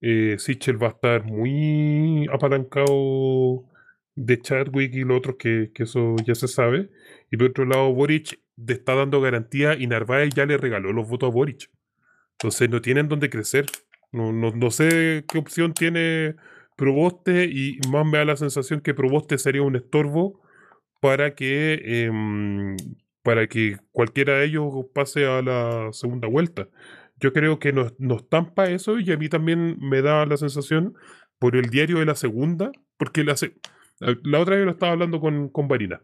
Eh, va a estar muy apalancado de Chadwick y los otros, que, que, eso ya se sabe. Y por otro lado, Boric está dando garantía y Narváez ya le regaló los votos a Boric. Entonces no tienen dónde crecer. No, no, no sé qué opción tiene Proboste y más me da la sensación que Proboste sería un estorbo para que, em, para que cualquiera de ellos pase a la segunda vuelta. Yo creo que nos, nos tampa eso y a mí también me da la sensación por el diario de la segunda, porque la, la otra vez lo estaba hablando con, con Varina.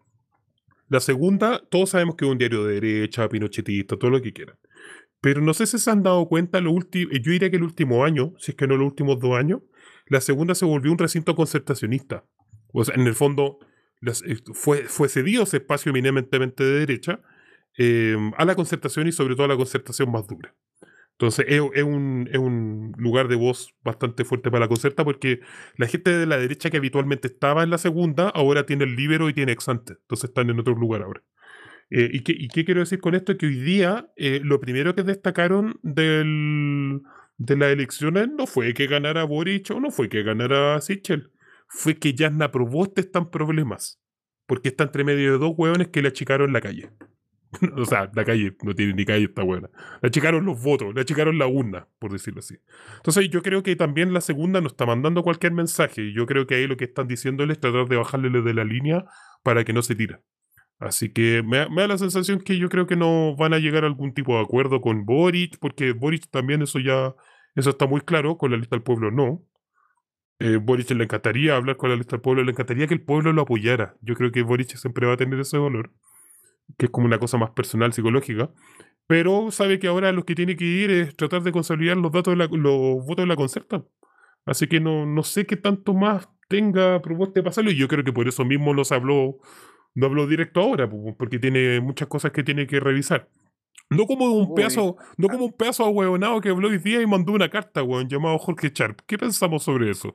La segunda, todos sabemos que es un diario de derecha, pinochetista, todo lo que quieran. Pero no sé si se han dado cuenta, lo yo diría que el último año, si es que no los últimos dos años, la segunda se volvió un recinto concertacionista. O sea, en el fondo eh, fue, fue cedido ese espacio eminentemente de derecha em, a la concertación y sobre todo a la concertación más dura. Entonces es, un, lugar de voz bastante fuerte para la concerta porque la gente de la derecha que habitualmente estaba en la segunda ahora tiene el libero y tiene exante. Entonces están en otro lugar ahora. Eh, ¿y, qué, ¿y, qué, quiero decir con esto? Que hoy día eh, lo primero que destacaron del, de las elecciones no fue que ganara Boric o no fue que ganara Sichel. Fue que Jasna Proboste están problemas. Porque está entre medio de dos hueones que le achicaron la calle. o sea, la calle no tiene ni calle esta buena. Le achicaron los votos, le achicaron la urna, por decirlo así. Entonces yo creo que también la segunda nos está mandando cualquier mensaje. Yo creo que ahí lo que están diciéndole es tratar de bajarle de la línea para que no se tire. Así que me, me, da la sensación que yo creo que no van a llegar a algún tipo de acuerdo con Boric, porque Boric también eso ya eso está muy claro, con la lista del pueblo no. Eh, Boric le encantaría hablar con la lista del pueblo, le encantaría que el pueblo lo apoyara. Yo creo que Boric siempre va a tener ese valor, que es como una cosa más personal, psicológica. Pero sabe que ahora lo que tiene que ir es tratar de consolidar los datos de la, los votos de la concerta. Así que no, no sé qué tanto más tenga propuesta de pasarlo. Y yo creo que por eso mismo los habló, no habló directo ahora, porque tiene muchas cosas que tiene que revisar. No como un pedazo, no como un pedazo ahueonado que habló hoy día y mandó una carta, weón, llamado Jorge Sharp. ¿Qué pensamos sobre eso?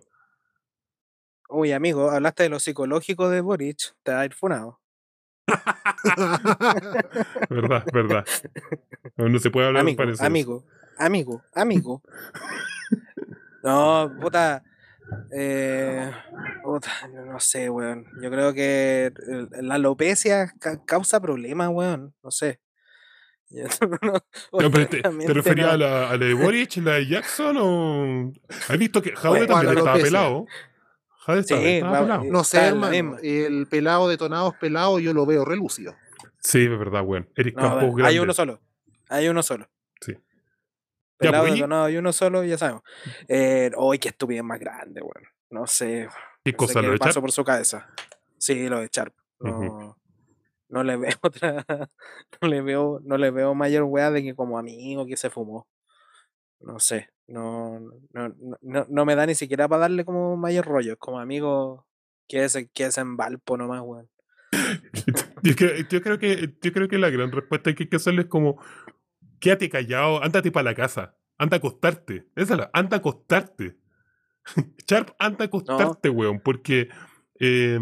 Uy, amigo, hablaste de lo psicológico de Boric, te ha funado. verdad, verdad. No se puede hablar amigo, amigo, amigo, amigo. no, puta, eh, puta, no sé, weón. Yo creo que la alopecia causa problemas, weón. No sé. te, referías a, la, a, la, de Boric, la de Jackson o. ¿Has visto que Jade también estaba pelado? Jade estaba, sí, pelado. No sé, hermano, el pelado detonado es pelado, yo lo veo relúcido. Sí, es verdad, weón. Eric Campos grande. Hay uno solo. Hay uno solo. Sí. Pelado pues, detonado, hay uno solo, ya sabemos. Eh, Hoy, qué estupidez más grande, weón. No sé. ¿Qué cosa lo de pasó por su cabeza. Sí, lo de Sharp. No no le veo otra, no le veo, no le veo mayor weá de que como amigo que se fumó. No sé, no, no, no, no me da ni siquiera para darle como mayor rollo, como amigo que es, que es en Valpo nomás, weón. yo, creo, yo, creo que, yo creo que la gran respuesta que hay que hacerle es como, quédate callado, ándate para la casa, anda a acostarte, esa la, anda a acostarte. Sharp, anda a acostarte, weón, porque eh,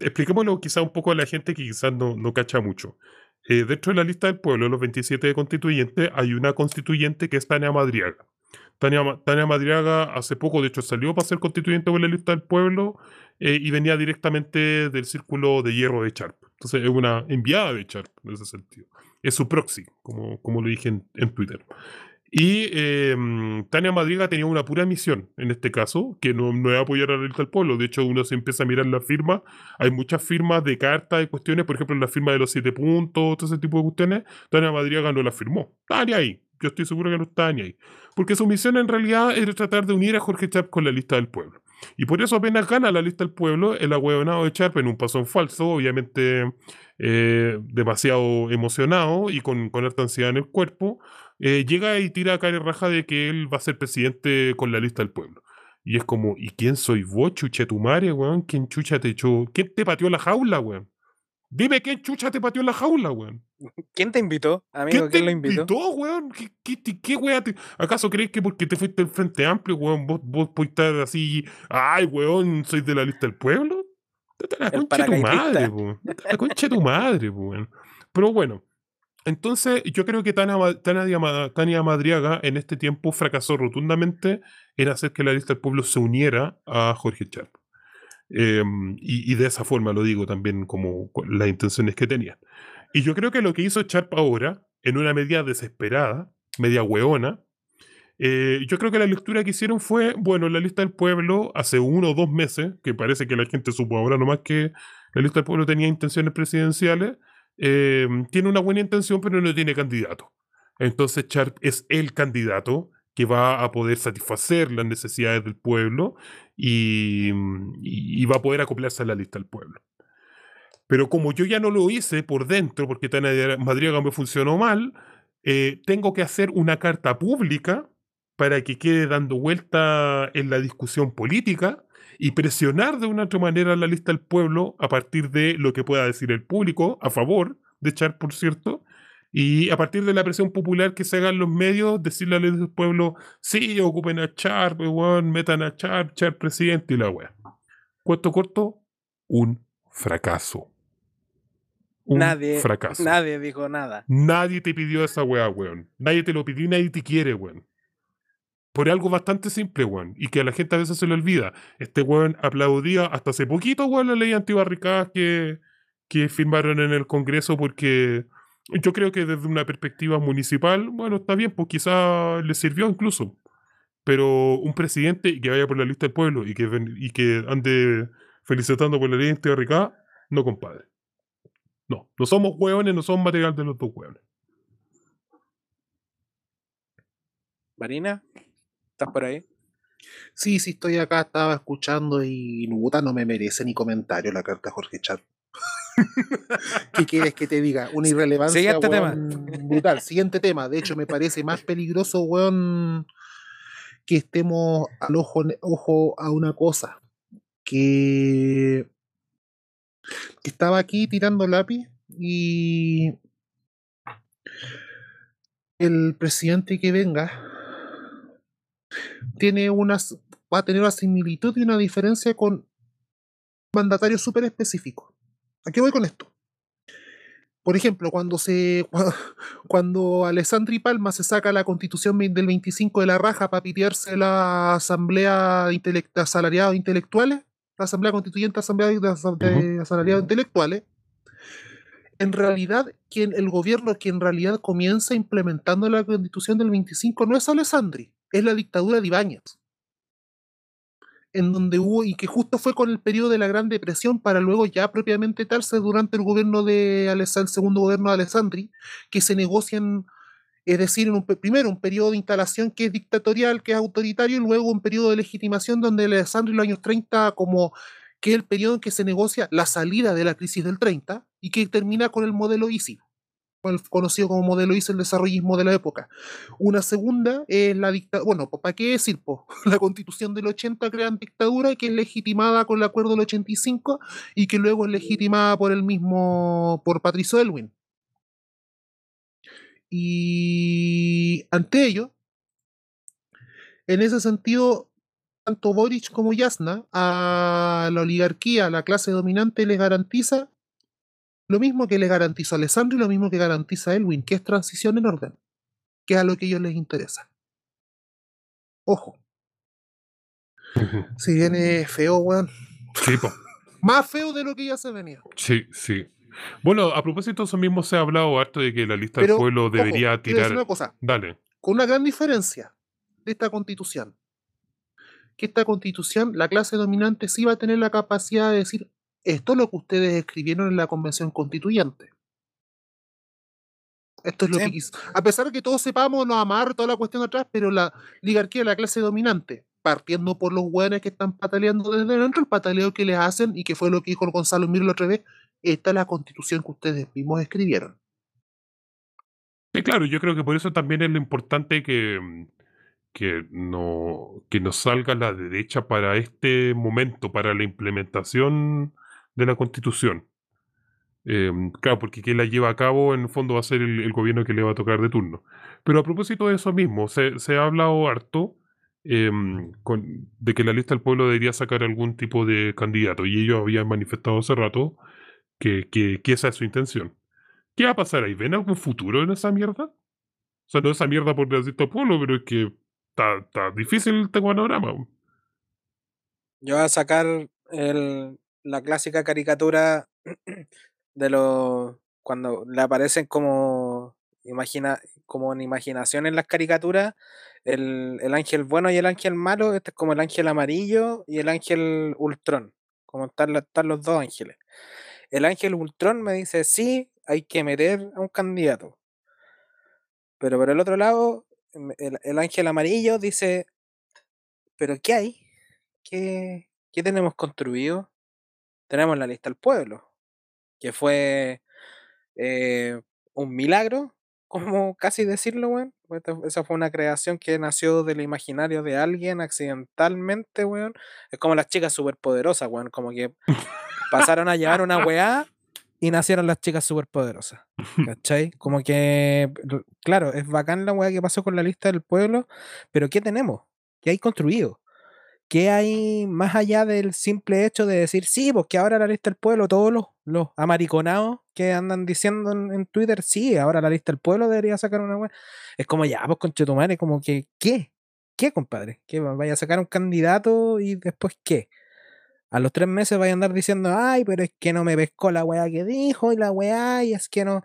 expliquémoslo quizá un poco a la gente que quizás no, no cacha mucho. eh, dentro de la lista del pueblo, los 27 constituyentes, hay una constituyente que es Tania Madriaga. Tania, Tania Madriaga hace poco, de hecho, salió para ser constituyente de la lista del pueblo eh, y venía directamente del círculo de hierro de Charp. Entonces es una enviada de Charp en ese sentido. Es su proxy, como, como lo dije en Twitter. Y em, Tania Madriga tenía una pura misión, en este caso, que no, no es apoyar a la lista del pueblo. De hecho, uno se empieza a mirar la firma. Hay muchas firmas de cartas y cuestiones, por ejemplo, la firma de los siete puntos, todo ese tipo de cuestiones. Tania Madriga no la firmó. Tania ahí. Yo estoy seguro que no está ni ahí. Porque su misión en realidad era tratar de unir a Jorge Chap con la lista del pueblo. Y por eso apenas gana la lista del pueblo, el ahueonado de Charp en un pasón falso, obviamente eh, demasiado emocionado y con, con harta ansiedad en el cuerpo, eh, llega y tira a cara raja de que él va a ser presidente con la lista del pueblo. Y es como, ¿y quién soy vos, chucha tu madre, weón? ¿Quién chucha te echó? ¿Quién te pateó la jaula, weón? Dime quién chucha te pateó la jaula, weón. ¿Quién te invitó, amigo? ¿Quién, lo invitó? invitó weón? ¿Qué, qué, qué weón? ¿Acaso crees que porque te fuiste del Frente Amplio, weón, vos, vos podés estar así, ay, weón, soy de la lista del pueblo? Date la concha de tu madre, weón. Date la concha de tu madre, weón. Pero bueno, entonces, yo creo que Tania, Madriaga en este tiempo fracasó rotundamente en hacer que la lista del pueblo se uniera a Jorge Charp. Em, y, de esa forma lo digo también como las intenciones que tenía. Y yo creo que lo que hizo Charp ahora, en una medida desesperada, media hueona, eh, yo creo que la lectura que hicieron fue, bueno, la lista del pueblo hace uno o dos meses, que parece que la gente supo ahora nomás que la lista del pueblo tenía intenciones presidenciales, Em, tiene una buena intención, pero no tiene candidato. Entonces Sharp es el candidato que va a poder satisfacer las necesidades del pueblo y, va a poder acoplarse a la lista del pueblo. Pero como yo ya no lo hice por dentro, porque Madriaga me funcionó mal, eh, tengo que hacer una carta pública para que quede dando vuelta en la discusión política y presionar de una otra manera la lista del pueblo a partir de lo que pueda decir el público a favor de Char, por cierto, y a partir de la presión popular que se hagan los medios, decirle al del pueblo, sí, ocupen a Char, metan a Char, Char presidente y la wea. Cuento corto, un fracaso. Un nadie, fracaso. Nadie dijo nada. Nadie te pidió esa wea, weón. Nadie te lo pidió y nadie te quiere, weón por algo bastante simple, weón, y que a la gente a veces se le olvida. Este weón aplaudía hasta hace poquito, weón, la ley antibarricadas que, que firmaron en el Congreso porque yo creo que desde una perspectiva municipal, bueno, está bien, pues quizá le sirvió incluso. Pero un presidente que vaya por la lista del pueblo y que, y que ande felicitando por la ley antibarricada, no, compadre. No, no somos hueones, no somos material de los dos hueones. Marina por ahí? Sí, sí, estoy acá, estaba escuchando y Nubuta no me merece ni comentario la carta Jorge Chat. ¿Qué quieres que te diga? Una irrelevancia. Siguiente tema. Brutal. Siguiente tema. De hecho, me parece más peligroso, weón, que estemos al ojo, ojo a una cosa. Que, que estaba aquí tirando lápiz y el presidente que venga tiene unas, va a tener una similitud y una diferencia con mandatarios súper específicos. ¿A qué voy con esto? Por ejemplo, cuando se cuando Alessandri Palma se saca la constitución del 25 de la raja para pitearse la asamblea de asalariados intelectuales, la asamblea constituyente asamblea de, asalariados intelectuales, en realidad quien el gobierno que en realidad comienza implementando la constitución del 25 no es Alessandri, es la dictadura de Ibáñez, en donde hubo, y que justo fue con el periodo de la Gran Depresión para luego ya propiamente darse durante el gobierno de el segundo gobierno de Alessandri, que se negocian, es decir, un, primero un periodo de instalación que es dictatorial, que es autoritario, y luego un periodo de legitimación donde Alessandri en los años 30 como que es el periodo en que se negocia la salida de la crisis del 30 y que termina con el modelo ISI conocido como modelo hizo el desarrollismo de la época. Una segunda es la dictadura, bueno, ¿para qué decir? La constitución del 80 crea dictadura que es legitimada con el acuerdo del 85 y que luego es legitimada por el mismo, por Patricio Elwin. Y ante ello, en ese sentido, tanto Boric como Yasna a la oligarquía, a la clase dominante, les garantiza lo mismo que le garantiza a Alessandro y lo mismo que garantiza Elwin, que es transición en orden, que es a lo que a ellos les interesa. Ojo. Si viene feo, weón. Sí, Más feo de lo que ya se venía. Sí, sí. Bueno, a propósito, eso mismo se ha hablado harto de que la lista del pueblo debería tirar. Una cosa, Dale. Con una gran diferencia de esta constitución. Que esta constitución, la clase dominante sí va a tener la capacidad de decir, esto es lo que ustedes escribieron en la convención constituyente. Esto es lo que A pesar de que todos sepamos, nos amar toda la cuestión atrás, pero la oligarquía de la clase dominante, partiendo por los hueones que están pataleando desde dentro, el pataleo que les hacen, y que fue lo que dijo Gonzalo Mir la otra vez, esta es la constitución que ustedes mismos escribieron. Sí, claro, yo creo que por eso también es lo importante que, que, no, que nos salga la derecha para este momento, para la implementación de la constitución. Em, claro, porque quien la lleva a cabo en el fondo va a ser el, gobierno que le va a tocar de turno. Pero a propósito de eso mismo, se, ha hablado harto em, de que la lista del pueblo debería sacar algún tipo de candidato y ellos habían manifestado hace rato que, que, esa es su intención. ¿Qué va a pasar ahí? ¿Ven algún futuro en esa mierda? O sea, no esa mierda por lista del pueblo, pero es que está, difícil este panorama. Yo voy a sacar el, la clásica caricatura de los cuando le aparecen como imagina como en imaginación en las caricaturas el, ángel bueno y el ángel malo este es como el ángel amarillo y el ángel ultrón como están, están los dos ángeles. El ángel ultrón me dice sí hay que meter a un candidato pero por el otro lado el, el ángel amarillo dice pero qué hay qué, qué tenemos construido tenemos la lista del pueblo que fue eh, un milagro, como casi decirlo, weón. Esa fue una creación que nació del imaginario de alguien accidentalmente, weón. Es como las chicas superpoderosas, weón. Como que pasaron a llevar una weá y nacieron las chicas superpoderosas. ¿Cachai? Como que, claro, es bacán la weá que pasó con la lista del pueblo, pero ¿qué tenemos? ¿Qué hay construido? ¿Qué hay más allá del simple hecho de decir, sí, porque ahora la lista del pueblo, todos los, los amariconados que andan diciendo en, Twitter, sí, ahora la lista del pueblo debería sacar una web? Es como ya, pues con Chetumare, como que, ¿qué? ¿Qué, compadre? ¿Qué? ¿Vaya a sacar un candidato y después qué? A los tres meses vaya a andar diciendo, ay, pero es que no me pescó la weá que dijo y la weá, y es que no.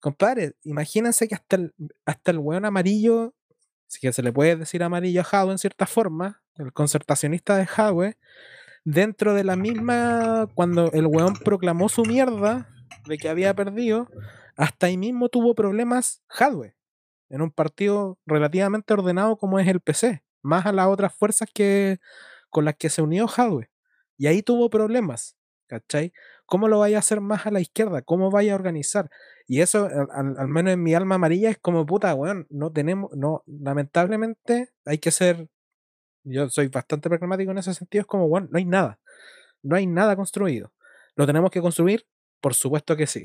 Compadre, imagínense que hasta el, hasta el weón amarillo, si que se le puede decir amarillo a Jado en cierta forma, el concertacionista de Hadwe, dentro de la misma, cuando el weón proclamó su mierda de que había perdido, hasta ahí mismo tuvo problemas Hadwe, en un partido relativamente ordenado como es el PC, más a las otras fuerzas que, con las que se unió Hadwe. Y ahí tuvo problemas, ¿cachai? ¿Cómo lo vaya a hacer más a la izquierda? ¿Cómo vaya a organizar? Y eso, al, menos en mi alma amarilla, es como puta, weón, no tenemos, no, lamentablemente hay que ser yo soy bastante pragmático en ese sentido. Es como, bueno, no hay nada. No hay nada construido. ¿Lo tenemos que construir? Por supuesto que sí.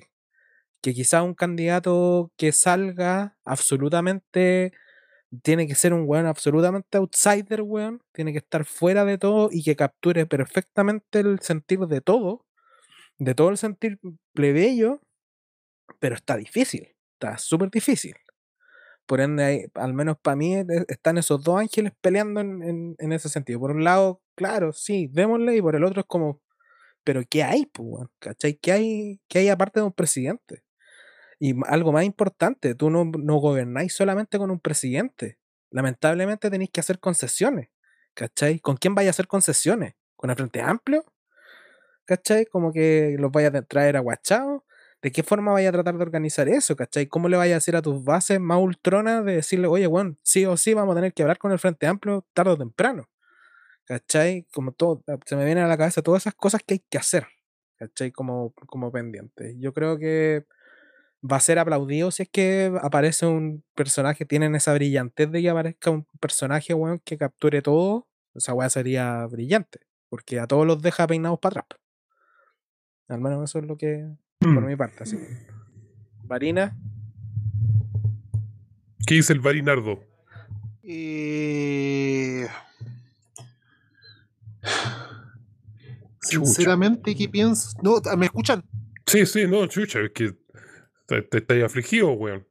Que quizá un candidato que salga absolutamente tiene que ser un weón absolutamente outsider, weón. Tiene que estar fuera de todo y que capture perfectamente el sentir de todo, de todo el sentir plebeyo, pero está difícil, está súper difícil. Por ende, al menos para mí, e, están esos dos ángeles peleando en, ese sentido. Por un lado, claro, sí, démosle, y por el otro es como, pero ¿qué hay, pues, ¿cachai? ¿Qué hay, ¿Qué hay aparte de un presidente? Y algo más importante, tú no, no gobernáis solamente con un presidente. Lamentablemente tenéis que hacer concesiones, ¿cachai? ¿Con quién vais a hacer concesiones? ¿Con el Frente Amplio? ¿Cachai? Como que los vayas a traer aguachados ¿de qué forma vaya a tratar de organizar eso? ¿Cachai? ¿Cómo le vaya a decir a tus bases más ultronas de decirle, oye, bueno, sí o sí vamos a tener que hablar con el Frente Amplio tarde o temprano? ¿Cachai? Como todo, ah, se me vienen a la cabeza todas esas cosas que hay que hacer, ¿cachai? Como, como pendiente. Yo creo que va a ser aplaudido si es que aparece un personaje, tienen esa brillantez de que aparezca un personaje, weón, que capture todo, esa weá sería brillante, porque a todos los deja peinados para atrás. Al menos eso es lo que, por mm. mi parte, así. Varina. ¿Qué dice el Varinardo? Eh... Sinceramente, ¿qué piensas? No, ¿me escuchan? Sí, sí, no, chucha, es que te, estás afligido, weón.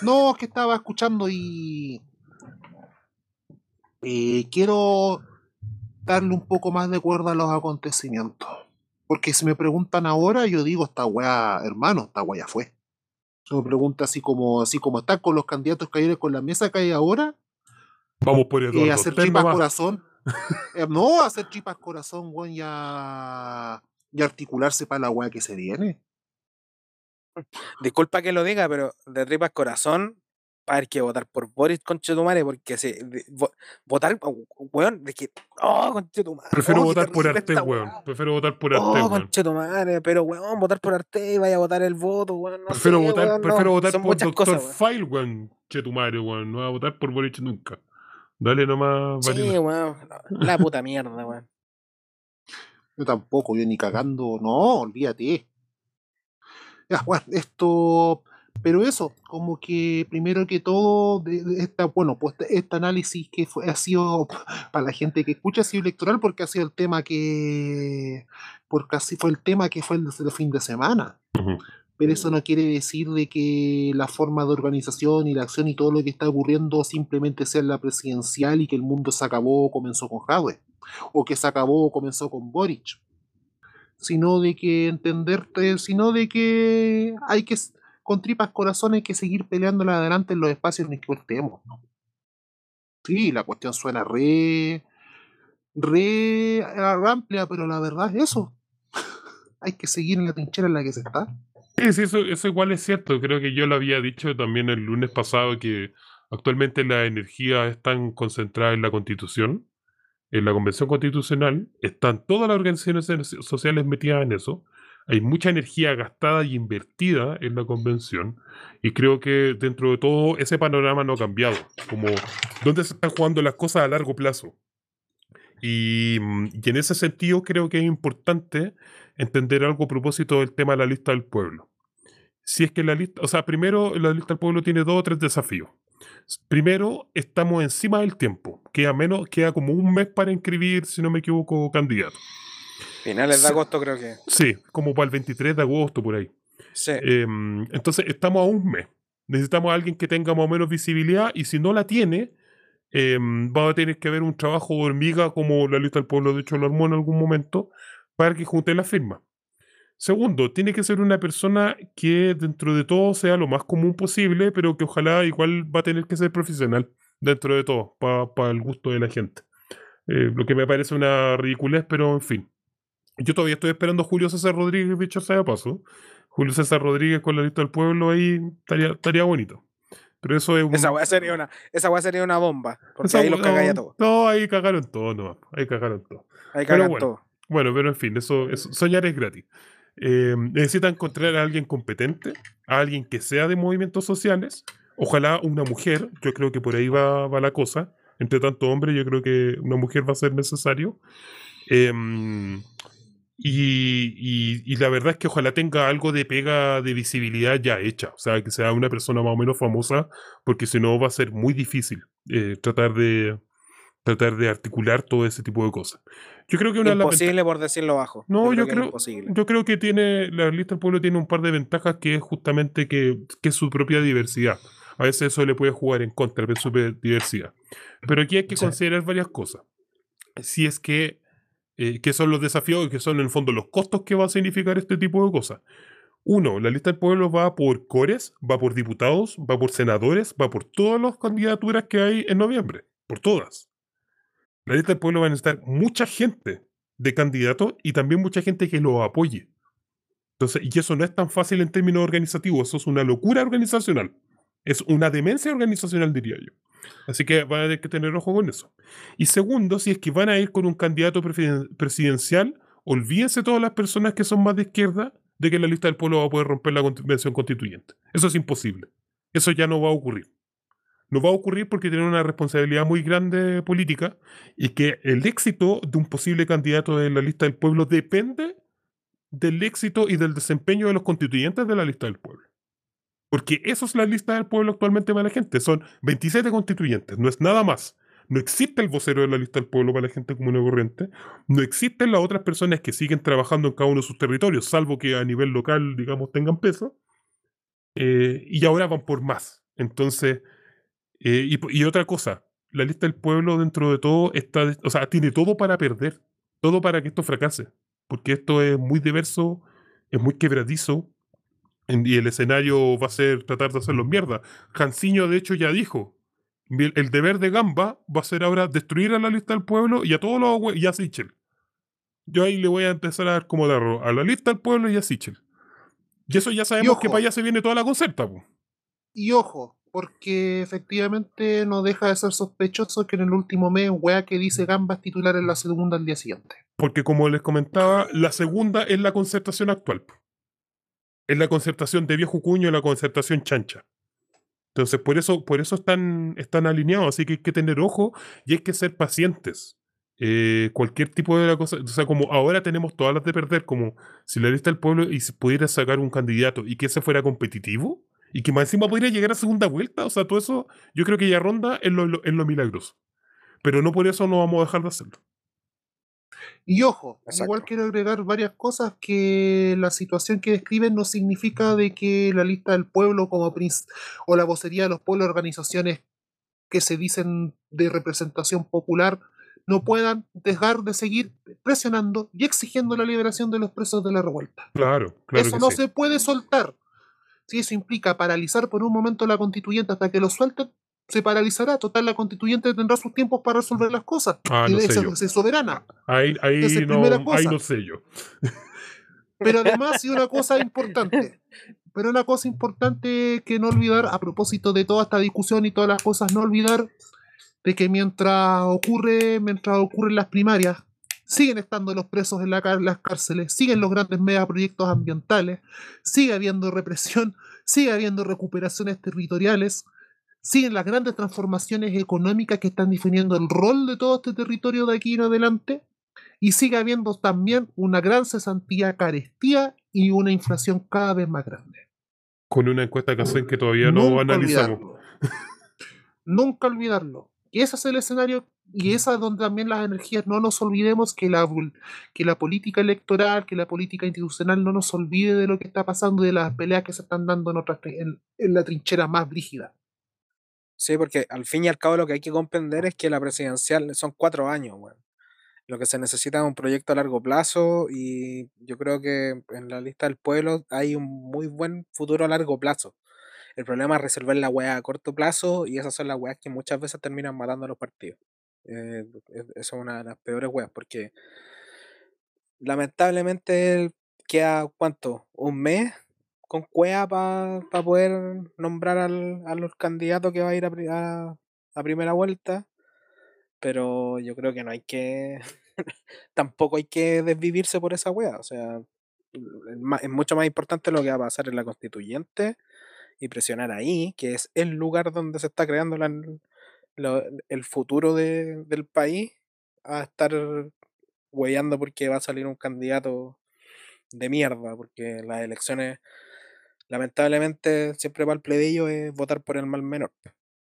No, es que estaba escuchando y. Eh, quiero darle un poco más de cuerda a los acontecimientos. Porque si me preguntan ahora, yo digo, esta weá, hermano, esta weá fue. Si me pregunta así como, así como están con los candidatos que hay con la mesa que hay ahora. Vamos por Eduardo. Eh, hacer tripas corazón. Eh, no, hacer tripas corazón, weón, ya. Y articularse para la weá que se viene. Disculpa que lo diga, pero de tripas corazón, para haber que votar por Boris Conchetumare, porque se, votar, weón, de que, oh, Conchetumare. Prefiero oh, votar por Arte, weón. Prefiero votar por Arte, oh, weón. Conchetumare, pero weón, votar por Arte y vaya a votar el voto, weón. No prefiero sé, votar, weón, prefiero no. votar Son por Doctor cosas, weón. File, weón. Chetumare, weón. No voy a votar por Boris nunca. Dale nomás, Sí, weón. La puta mierda, weón. Yo tampoco, yo ni cagando. No, olvídate. Ya, bueno, esto. Pero eso, como que primero que todo, de, de esta, bueno, pues este análisis que fue, ha sido para la gente que escucha, ha sido electoral porque ha sido el tema que. Porque así fue el tema que fue el, del fin de semana. Pero eso no quiere decir de que la forma de organización y la acción y todo lo que está ocurriendo simplemente sea la presidencial y que el mundo se acabó o comenzó con Jadwe. O que se acabó o comenzó con Boric. Sino de que entenderte, sino de que hay que, con tripas corazón, hay que seguir peleándola adelante en los espacios en los que estemos. ¿no? Sí, la cuestión suena re, re amplia, pero la verdad es eso. hay que seguir en la trinchera en la que se está. Sí, sí, eso, eso igual es cierto. Creo que yo lo había dicho también el lunes pasado que actualmente la energía está concentrada en la constitución, en la convención constitucional. Están todas las organizaciones sociales metidas en eso. Hay mucha energía gastada y invertida en la convención. Y creo que dentro de todo ese panorama no ha cambiado. Como dónde se están jugando las cosas a largo plazo. Y, mm, y en ese sentido creo que es importante entender algo a propósito del tema de la lista del pueblo. Si es que la lista, o sea, primero la lista del pueblo tiene dos o tres desafíos. Primero, estamos encima del tiempo. Queda menos, queda como un mes para inscribir, si no me equivoco, candidato. Finales de agosto, creo que. Sí, como para el 23 de agosto, por ahí. Sí. Em, entonces, estamos a un mes. Necesitamos a alguien que tenga más o menos visibilidad y si no la tiene, em, va a tener que haber un trabajo de hormiga como la lista del pueblo de hecho lo armó en algún momento para que junte las firmas. Segundo, tiene que ser una persona que dentro de todo sea lo más común posible, pero que ojalá igual va a tener que ser profesional dentro de todo, para el gusto de la gente. Eh, lo que me parece una ridiculez, pero en fin. Yo todavía estoy esperando a Julio César Rodríguez, dicho sea de paso. Julio César Rodríguez con la lista del pueblo ahí estaría, estaría bonito. Pero eso es un... Esa weá sería una, esa weá sería una bomba. Porque esa- ahí los cagáis a no, todos. No, ahí cagaron todo, no. Ahí cagaron todo. Ahí cagan bueno. todo. Bueno, pero en fin, eso, eso- soñar es gratis. Eh, necesita encontrar a alguien competente, a alguien que sea de movimientos sociales, ojalá una mujer, yo creo que por ahí va, va la cosa, entre tanto hombre, yo creo que una mujer va a ser necesario. Em, y, y- y la verdad es que ojalá tenga algo de pega de visibilidad ya hecha, o sea, que sea una persona más o menos famosa, porque si no va a ser muy difícil eh, tratar de tratar de articular todo ese tipo de cosas. Yo creo que una de las Imposible por decirlo bajo. no, yo que es creo, imposible. yo creo que tiene, la lista del pueblo tiene un par de ventajas que es justamente que, que es su propia diversidad. A veces eso le puede jugar en contra de su diversidad. Pero aquí hay que Sí. considerar varias cosas. Si es que, eh, que son los desafíos y que son en el fondo los costos que va a significar este tipo de cosas. Uno, la lista del pueblo va por cores, va por diputados, va por senadores, va por todas las candidaturas que hay en noviembre. Por todas. La lista del pueblo va a necesitar mucha gente de candidatos y también mucha gente que lo apoye. Entonces, y eso no es tan fácil en términos organizativos, eso es una locura organizacional. Es una demencia organizacional, diría yo. Así que van a tener que tener ojo con eso. Y segundo, si es que van a ir con un candidato presidencial, olvídense todas las personas que son más de izquierda de que la lista del pueblo va a poder romper la convención constituyente. Eso es imposible. Eso ya no va a ocurrir. No va a ocurrir porque tienen una responsabilidad muy grande política y que el éxito de un posible candidato de la lista del pueblo depende del éxito y del desempeño de los constituyentes de la lista del pueblo. Porque eso es la lista del pueblo actualmente para la gente. Son 27 constituyentes, no es nada más. No existe el vocero de la lista del pueblo para la gente común y corriente. No existen las otras personas que siguen trabajando en cada uno de sus territorios, salvo que a nivel local, digamos, tengan peso. Eh, y ahora van por más. Entonces, eh, y, otra cosa, la lista del pueblo dentro de todo está, o sea, tiene todo para perder, todo para que esto fracase, porque esto es muy diverso, es muy quebradizo, y el escenario va a ser tratar de hacerlo mierda. Janciño, de hecho, ya dijo, el deber de Gamba va a ser ahora destruir a la lista del pueblo y a todos los y a Sichel. Yo ahí le voy a empezar a dar como darro a la lista del pueblo y a Sichel. Y eso ya sabemos que para allá se viene toda la concerta. Y ojo, porque efectivamente no deja de ser sospechoso que en el último mes, wea que dice Gamba titular en la segunda al día siguiente. Porque como les comentaba, la segunda es la concertación actual. Es la concertación de viejo cuño la concertación chancha. Entonces, por eso, por eso están, están alineados, así que hay que tener ojo y hay que ser pacientes. Eh, cualquier tipo de cosa, o sea, como ahora tenemos todas las de perder, como si la lista del pueblo y si pudiera sacar un candidato y que ese fuera competitivo y que más encima podría llegar a segunda vuelta, o sea, todo eso, yo creo que ya ronda en lo, en lo milagroso. Pero no por eso no vamos a dejar de hacerlo. Y ojo, igual quiero agregar varias cosas que la situación que describen no significa de que la lista del pueblo como o la vocería de los pueblos, organizaciones que se dicen de representación popular, no puedan dejar de seguir presionando y exigiendo la liberación de los presos de la revuelta. Claro, claro. Eso no se puede soltar. Si eso implica paralizar por un momento la constituyente hasta que lo suelten, se paralizará. Total, la constituyente tendrá sus tiempos para resolver las cosas. Ah, y no es soberana. Ahí, ahí, no, ahí no sé yo. Pero además, y una cosa importante, pero una cosa importante que no olvidar, a propósito de toda esta discusión y todas las cosas, no olvidar de que mientras ocurre, mientras ocurren las primarias, siguen estando los presos en las cárceles, siguen los grandes megaproyectos ambientales, sigue habiendo represión, sigue habiendo recuperaciones territoriales, siguen las grandes transformaciones económicas que están definiendo el rol de todo este territorio de aquí en adelante, y sigue habiendo también una gran cesantía, carestía y una inflación cada vez más grande. Con una encuesta que hacen que todavía no analizamos. Nunca olvidarlo. Y ese es el escenario y esa es donde también las energías, no nos olvidemos que la, que la política electoral, que la política institucional no nos olvide de lo que está pasando, de las peleas que se están dando en, en la trinchera más brígida. Sí, porque al fin y al cabo lo que hay que comprender es que la presidencial son cuatro años, Lo que se necesita es un proyecto a largo plazo y yo creo que en la lista del pueblo hay un muy buen futuro a largo plazo. El problema es resolver la weá a corto plazo y esas son las weas que muchas veces terminan matando a los partidos. Eh, eso es una de las peores weas porque lamentablemente queda, ¿cuánto? ¿Un mes con cueva para poder nombrar al, a los candidatos que va a ir a, a, primera vuelta. Pero yo creo que no hay que. tampoco hay que desvivirse por esa wea. O sea, es mucho más importante lo que va a pasar en la constituyente y presionar ahí, que es el lugar donde se está creando el futuro del país, a estar hueando porque va a salir un candidato de mierda, porque las elecciones lamentablemente siempre va el plebillo es votar por el mal menor.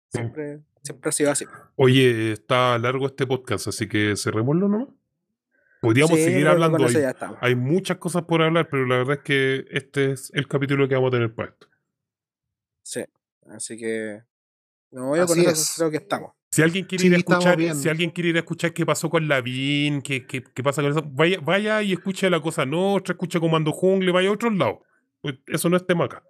Siempre, siempre ha sido así. Oye, está largo este podcast, así que cerrémoslo nomás. Podríamos seguir hablando. Hay, hay, muchas cosas por hablar, pero la verdad es que este es el capítulo que vamos a tener para esto. Sí, así que. No, voy a poner creo que estamos. Si alguien quiere ir a escuchar, si alguien quiere ir a escuchar qué pasó con Lavín, qué, qué, qué pasa con eso, vaya, vaya y escuche la cosa nuestra, escuche Comando Jungle, vaya a otros lados. Pues, eso no es tema acá.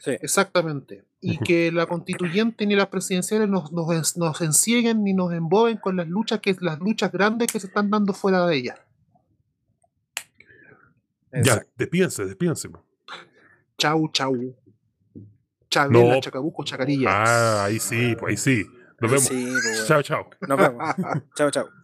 Sí. Exactamente. Y que la constituyente ni las presidenciales nos, nos, nos encieguen ni nos emboben con las luchas que las luchas grandes que se están dando fuera de ella. Ya, despídense, despídense. Chau, chau. Chavela, Chacabuco, Chacarilla. Ah, ahí sí, pues ahí sí. Nos vemos. Sí, pues, Chao, chao. Nos vemos. chao, chao.